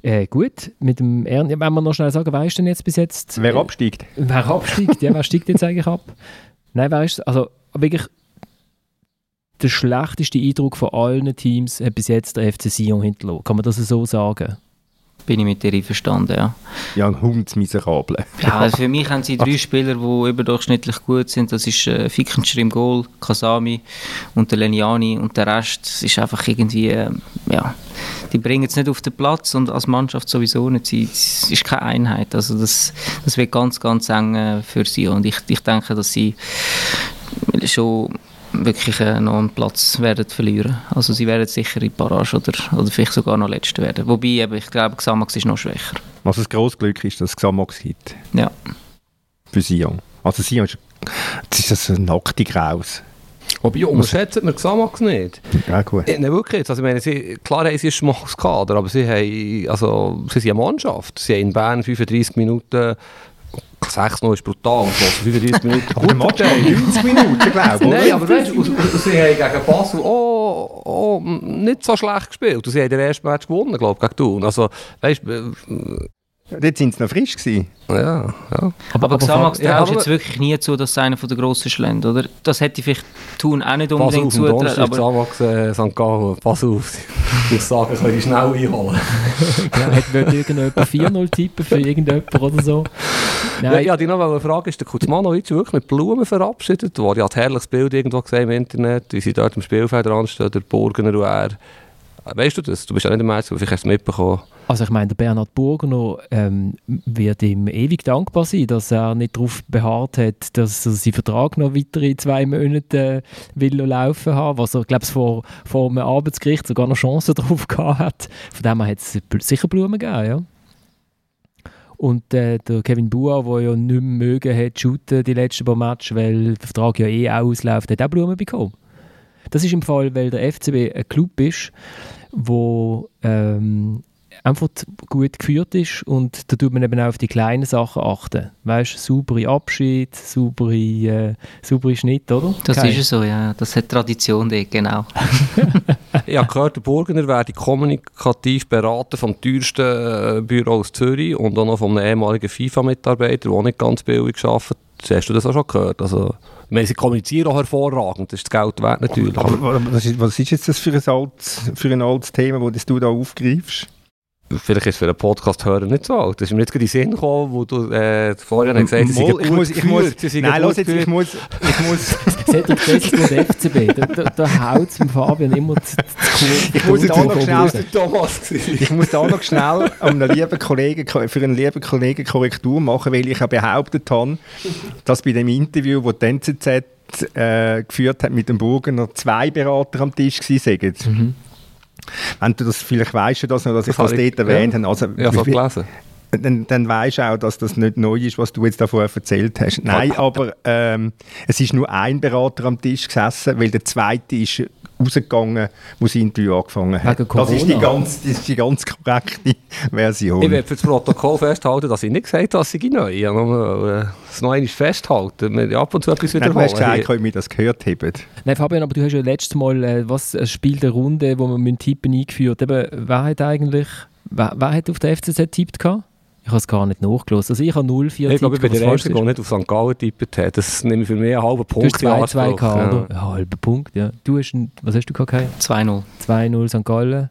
Äh, gut, mit dem Ernst, wenn wir noch schnell sagen, wer ist denn jetzt bis jetzt? Wer absteigt? Wer absteigt? ja, wer steigt jetzt eigentlich ab? Nein, wer ist, also wirklich der schlechteste Eindruck von allen Teams hat bis jetzt der FC Sion hinterlassen. Kann man das so sagen? Bin ich mit dir einverstanden, ja. Ja, ein Hundsmiserable. Ja, also für mich haben sie drei Spieler, die überdurchschnittlich gut sind. Das ist äh, Fickenschir im Goal, Kasami und der Leniani. Und der Rest ist einfach irgendwie, äh, ja, die bringen es nicht auf den Platz und als Mannschaft sowieso nicht. Sie, es ist keine Einheit. Also das, das wird ganz, ganz eng äh, für sie. Und ich, ich denke, dass sie schon wirklich äh, noch einen Platz werden verlieren. Also sie werden sicher in Parage oder, oder vielleicht sogar noch Letzte werden. Wobei, eben, ich glaube, Xamax ist noch schwächer. Was ein grosses Glück ist, dass es Xamax gibt. Ja. Für Sion. Also Sion ist, das ist ein nackte Graus. Wobei, unterschätzen wir Xamax nicht. Ja, gut. Äh, Nein, wirklich jetzt. Also, ich meine, sie, klar haben sie einen Schmuckskader, aber sie, haben, also, sie sind eine Mannschaft. Sie haben in Bern 35 Minuten 6-0 ist brutal. am Schluss, 35 Minuten. Aber der Match hat 90 Minuten, glaube ich. Nein, aber weißt du, und- und sie haben gegen Basel oh, oh, nicht so schlecht gespielt. Und sie haben den ersten Match gewonnen, glaube ich, gegen Thun. Also, weißt du, Dort sind sie noch frisch gewesen. ja, ja. Aber, Xamax ja, traust aber- jetzt wirklich nie zu, dass es einer von den grossen schlägt, oder? Das hätte ich vielleicht tun auch nicht Pass unbedingt auf, zutrauen. ist Aber Xamax äh, St. Gallen. Pass auf. Ich sagen, können die schnell einholen. Genau, hätte wollte irgendjemand 4-0 tippen für irgendjemand oder so? Ja, Nein, ja, die noch eine Frage ist der Kuzmanovic wirklich mit Blumen verabschiedet worden? Ich habe ein herrliches Bild irgendwo gesehen im Internet, wie sie dort im Spielfeld anstehen, der Burgener und er. Weißt du das? Du bist ja nicht Match, aber vielleicht hast du es mitbekommen. Also ich meine, der Bernhard Burgener ähm, wird ihm ewig dankbar sein, dass er nicht darauf beharrt hat, dass er seinen Vertrag noch weitere zwei Monate äh, will laufen haben, was er, glaube ich, vor, vor einem Arbeitsgericht sogar noch Chancen darauf gehabt. Von dem her hat es sicher Blumen gegeben, ja. Und äh, der Kevin Bua, der ja nicht mehr mögen hat, shooten die letzten paar Matches, weil der Vertrag ja eh ausläuft, hat auch Blumen bekommen. Das ist im Fall, weil der FCB ein Club ist, wo ähm, einfach gut geführt ist und da tut man eben auch auf die kleinen Sachen achten. Weißt du, saubere Abschied, saubere, äh, saubere Schnitt, oder? das Kai? ist ja so, ja. Das hat Tradition dort, genau. Ich habe gehört, der Burgener werde kommunikativ beraten vom teuersten äh, Büro aus Zürich und auch noch von einem ehemaligen FIFA-Mitarbeiter, der auch nicht ganz billig arbeitet. Hast du das auch schon gehört? Also, meine, sie kommunizieren auch hervorragend, das ist das Geld wert natürlich. Aber, aber was, ist, was ist jetzt das für ein altes, für ein altes Thema, das du da aufgreifst? Vielleicht ist es für einen Podcast-Hörer nicht so alt. Das ist mir jetzt gerade in den Sinn gekommen, wo du äh, hast gesagt hast, sie ich muss, ich muss, sie nein, los jetzt, ich muss, ich muss, Cedric, das ist nur der FCB. Da, da, da haut es dem Fabian immer zu, zu kurz. Ich muss jetzt auch noch schnell- Thomas ich muss da noch schnell einem lieben Kollegen, für einen lieben Kollegen Korrektur machen, weil ich ja behauptet habe, dass bei dem Interview, das die NZZ äh, geführt hat mit dem Burgener, zwei Berater am Tisch gewesen sind. Wenn du das, vielleicht weißt du das noch, dass ich Das das ich- dort erwähnt habe. Also, Ja, wie- gelesen. dann, dann weisst du auch, dass das nicht neu ist, was du jetzt da vorher erzählt hast. Nein, aber ähm, es ist nur ein Berater am Tisch gesessen, weil der zweite ist rausgegangen, wo das Interview angefangen hat. Das ist, die ganz, das ist die ganz korrekte Version. Ich werde für das Protokoll festhalten, dass ich nicht gesagt habe, dass ich neu. Ich wollte nur äh, es noch einmal festhalten. Wir ab und zu etwas Nein, du wiederholen. hast gesagt, ob wir das gehört haben. Nein, Fabian, aber du hast ja letztes Mal äh, was, ein Spiel der Runde, wo man mit Tippen eingeführt Eben, wer hat eigentlich, wer, wer hat auf der FCZ getippt gehabt? Ich habe es gar nicht nachgelassen. Also ich habe 0-4 ich glaube, ich bin der Erste, der nicht auf St. Gallen getippt hat. Das nehme ich für mich einen halben Du Punkt hast in 2-2 Anspruch. gehabt, Ja. oder? Ja, halber Punkt, ja. Du hast, ein, was hast du gehabt, Kai? 2-0. 2-0 St. Gallen.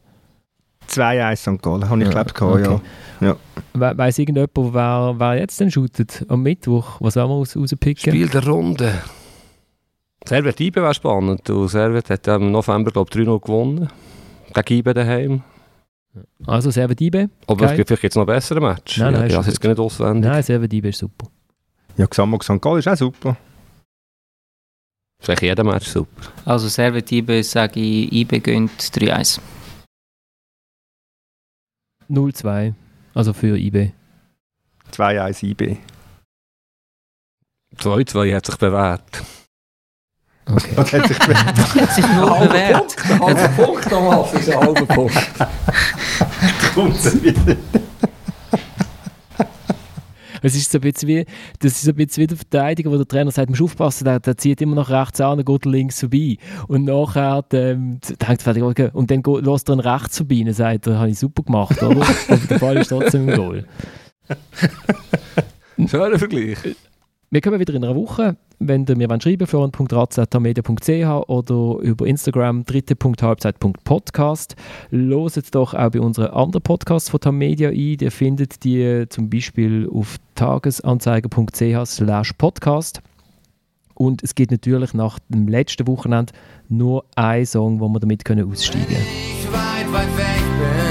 2-1 St. Gallen, habe ich Ja, glaube gehabt, okay. ja. We weiss irgendjemand, wer, wer jetzt denn shootet? Am Mittwoch? Was wollen wir raus, rauspicken? Spiel der Runde. Servet IBE wäre spannend. Und Servet hat ja im November, glaube ich, 3-0 gewonnen. Gegen IBE daheim. Also Servet IB? Aber es gibt vielleicht jetzt noch einen besseren Match. Nein, nein, ja, ist ich habe es jetzt gar nicht auswendig. Nein, Servet IB ist super. Ja, Xamax St. Gallen ist auch super. Vielleicht jeder Match super. Also Servet IB sage ich, IB gönnt 3-1. 0-2. Also für IB. 2-1 IB. 2-2 hat sich bewährt. Okay. Das hat sich Hat sich nur bewährt. Ein halber Punkt. Das ist ein halber Punkt. Es ist so ein bisschen wie, das ist so ein bisschen wie der Verteidiger, wo der Trainer sagt, musst aufpassen, der, der zieht immer nach rechts an, dann geht er links vorbei. Und nachher ähm, denkt er, okay, und dann lässt er ihn rechts vorbei und sagt, das habe ich super gemacht, oder? Aber der Ball ist trotzdem im Goal. Schöner Vergleich. Wir kommen wieder in einer Woche. Wenn ihr mir schreiben wollt, florian.ratz.media.ch oder über Instagram dritte.halbzeit.podcast. Loset doch auch bei unseren anderen Podcasts von Tamedia ein. Ihr findet die zum Beispiel auf tagesanzeiger.ch slash podcast. Und es gibt natürlich nach dem letzten Wochenende nur einen Song, wo wir damit aussteigen können. Ich weit, weit weg.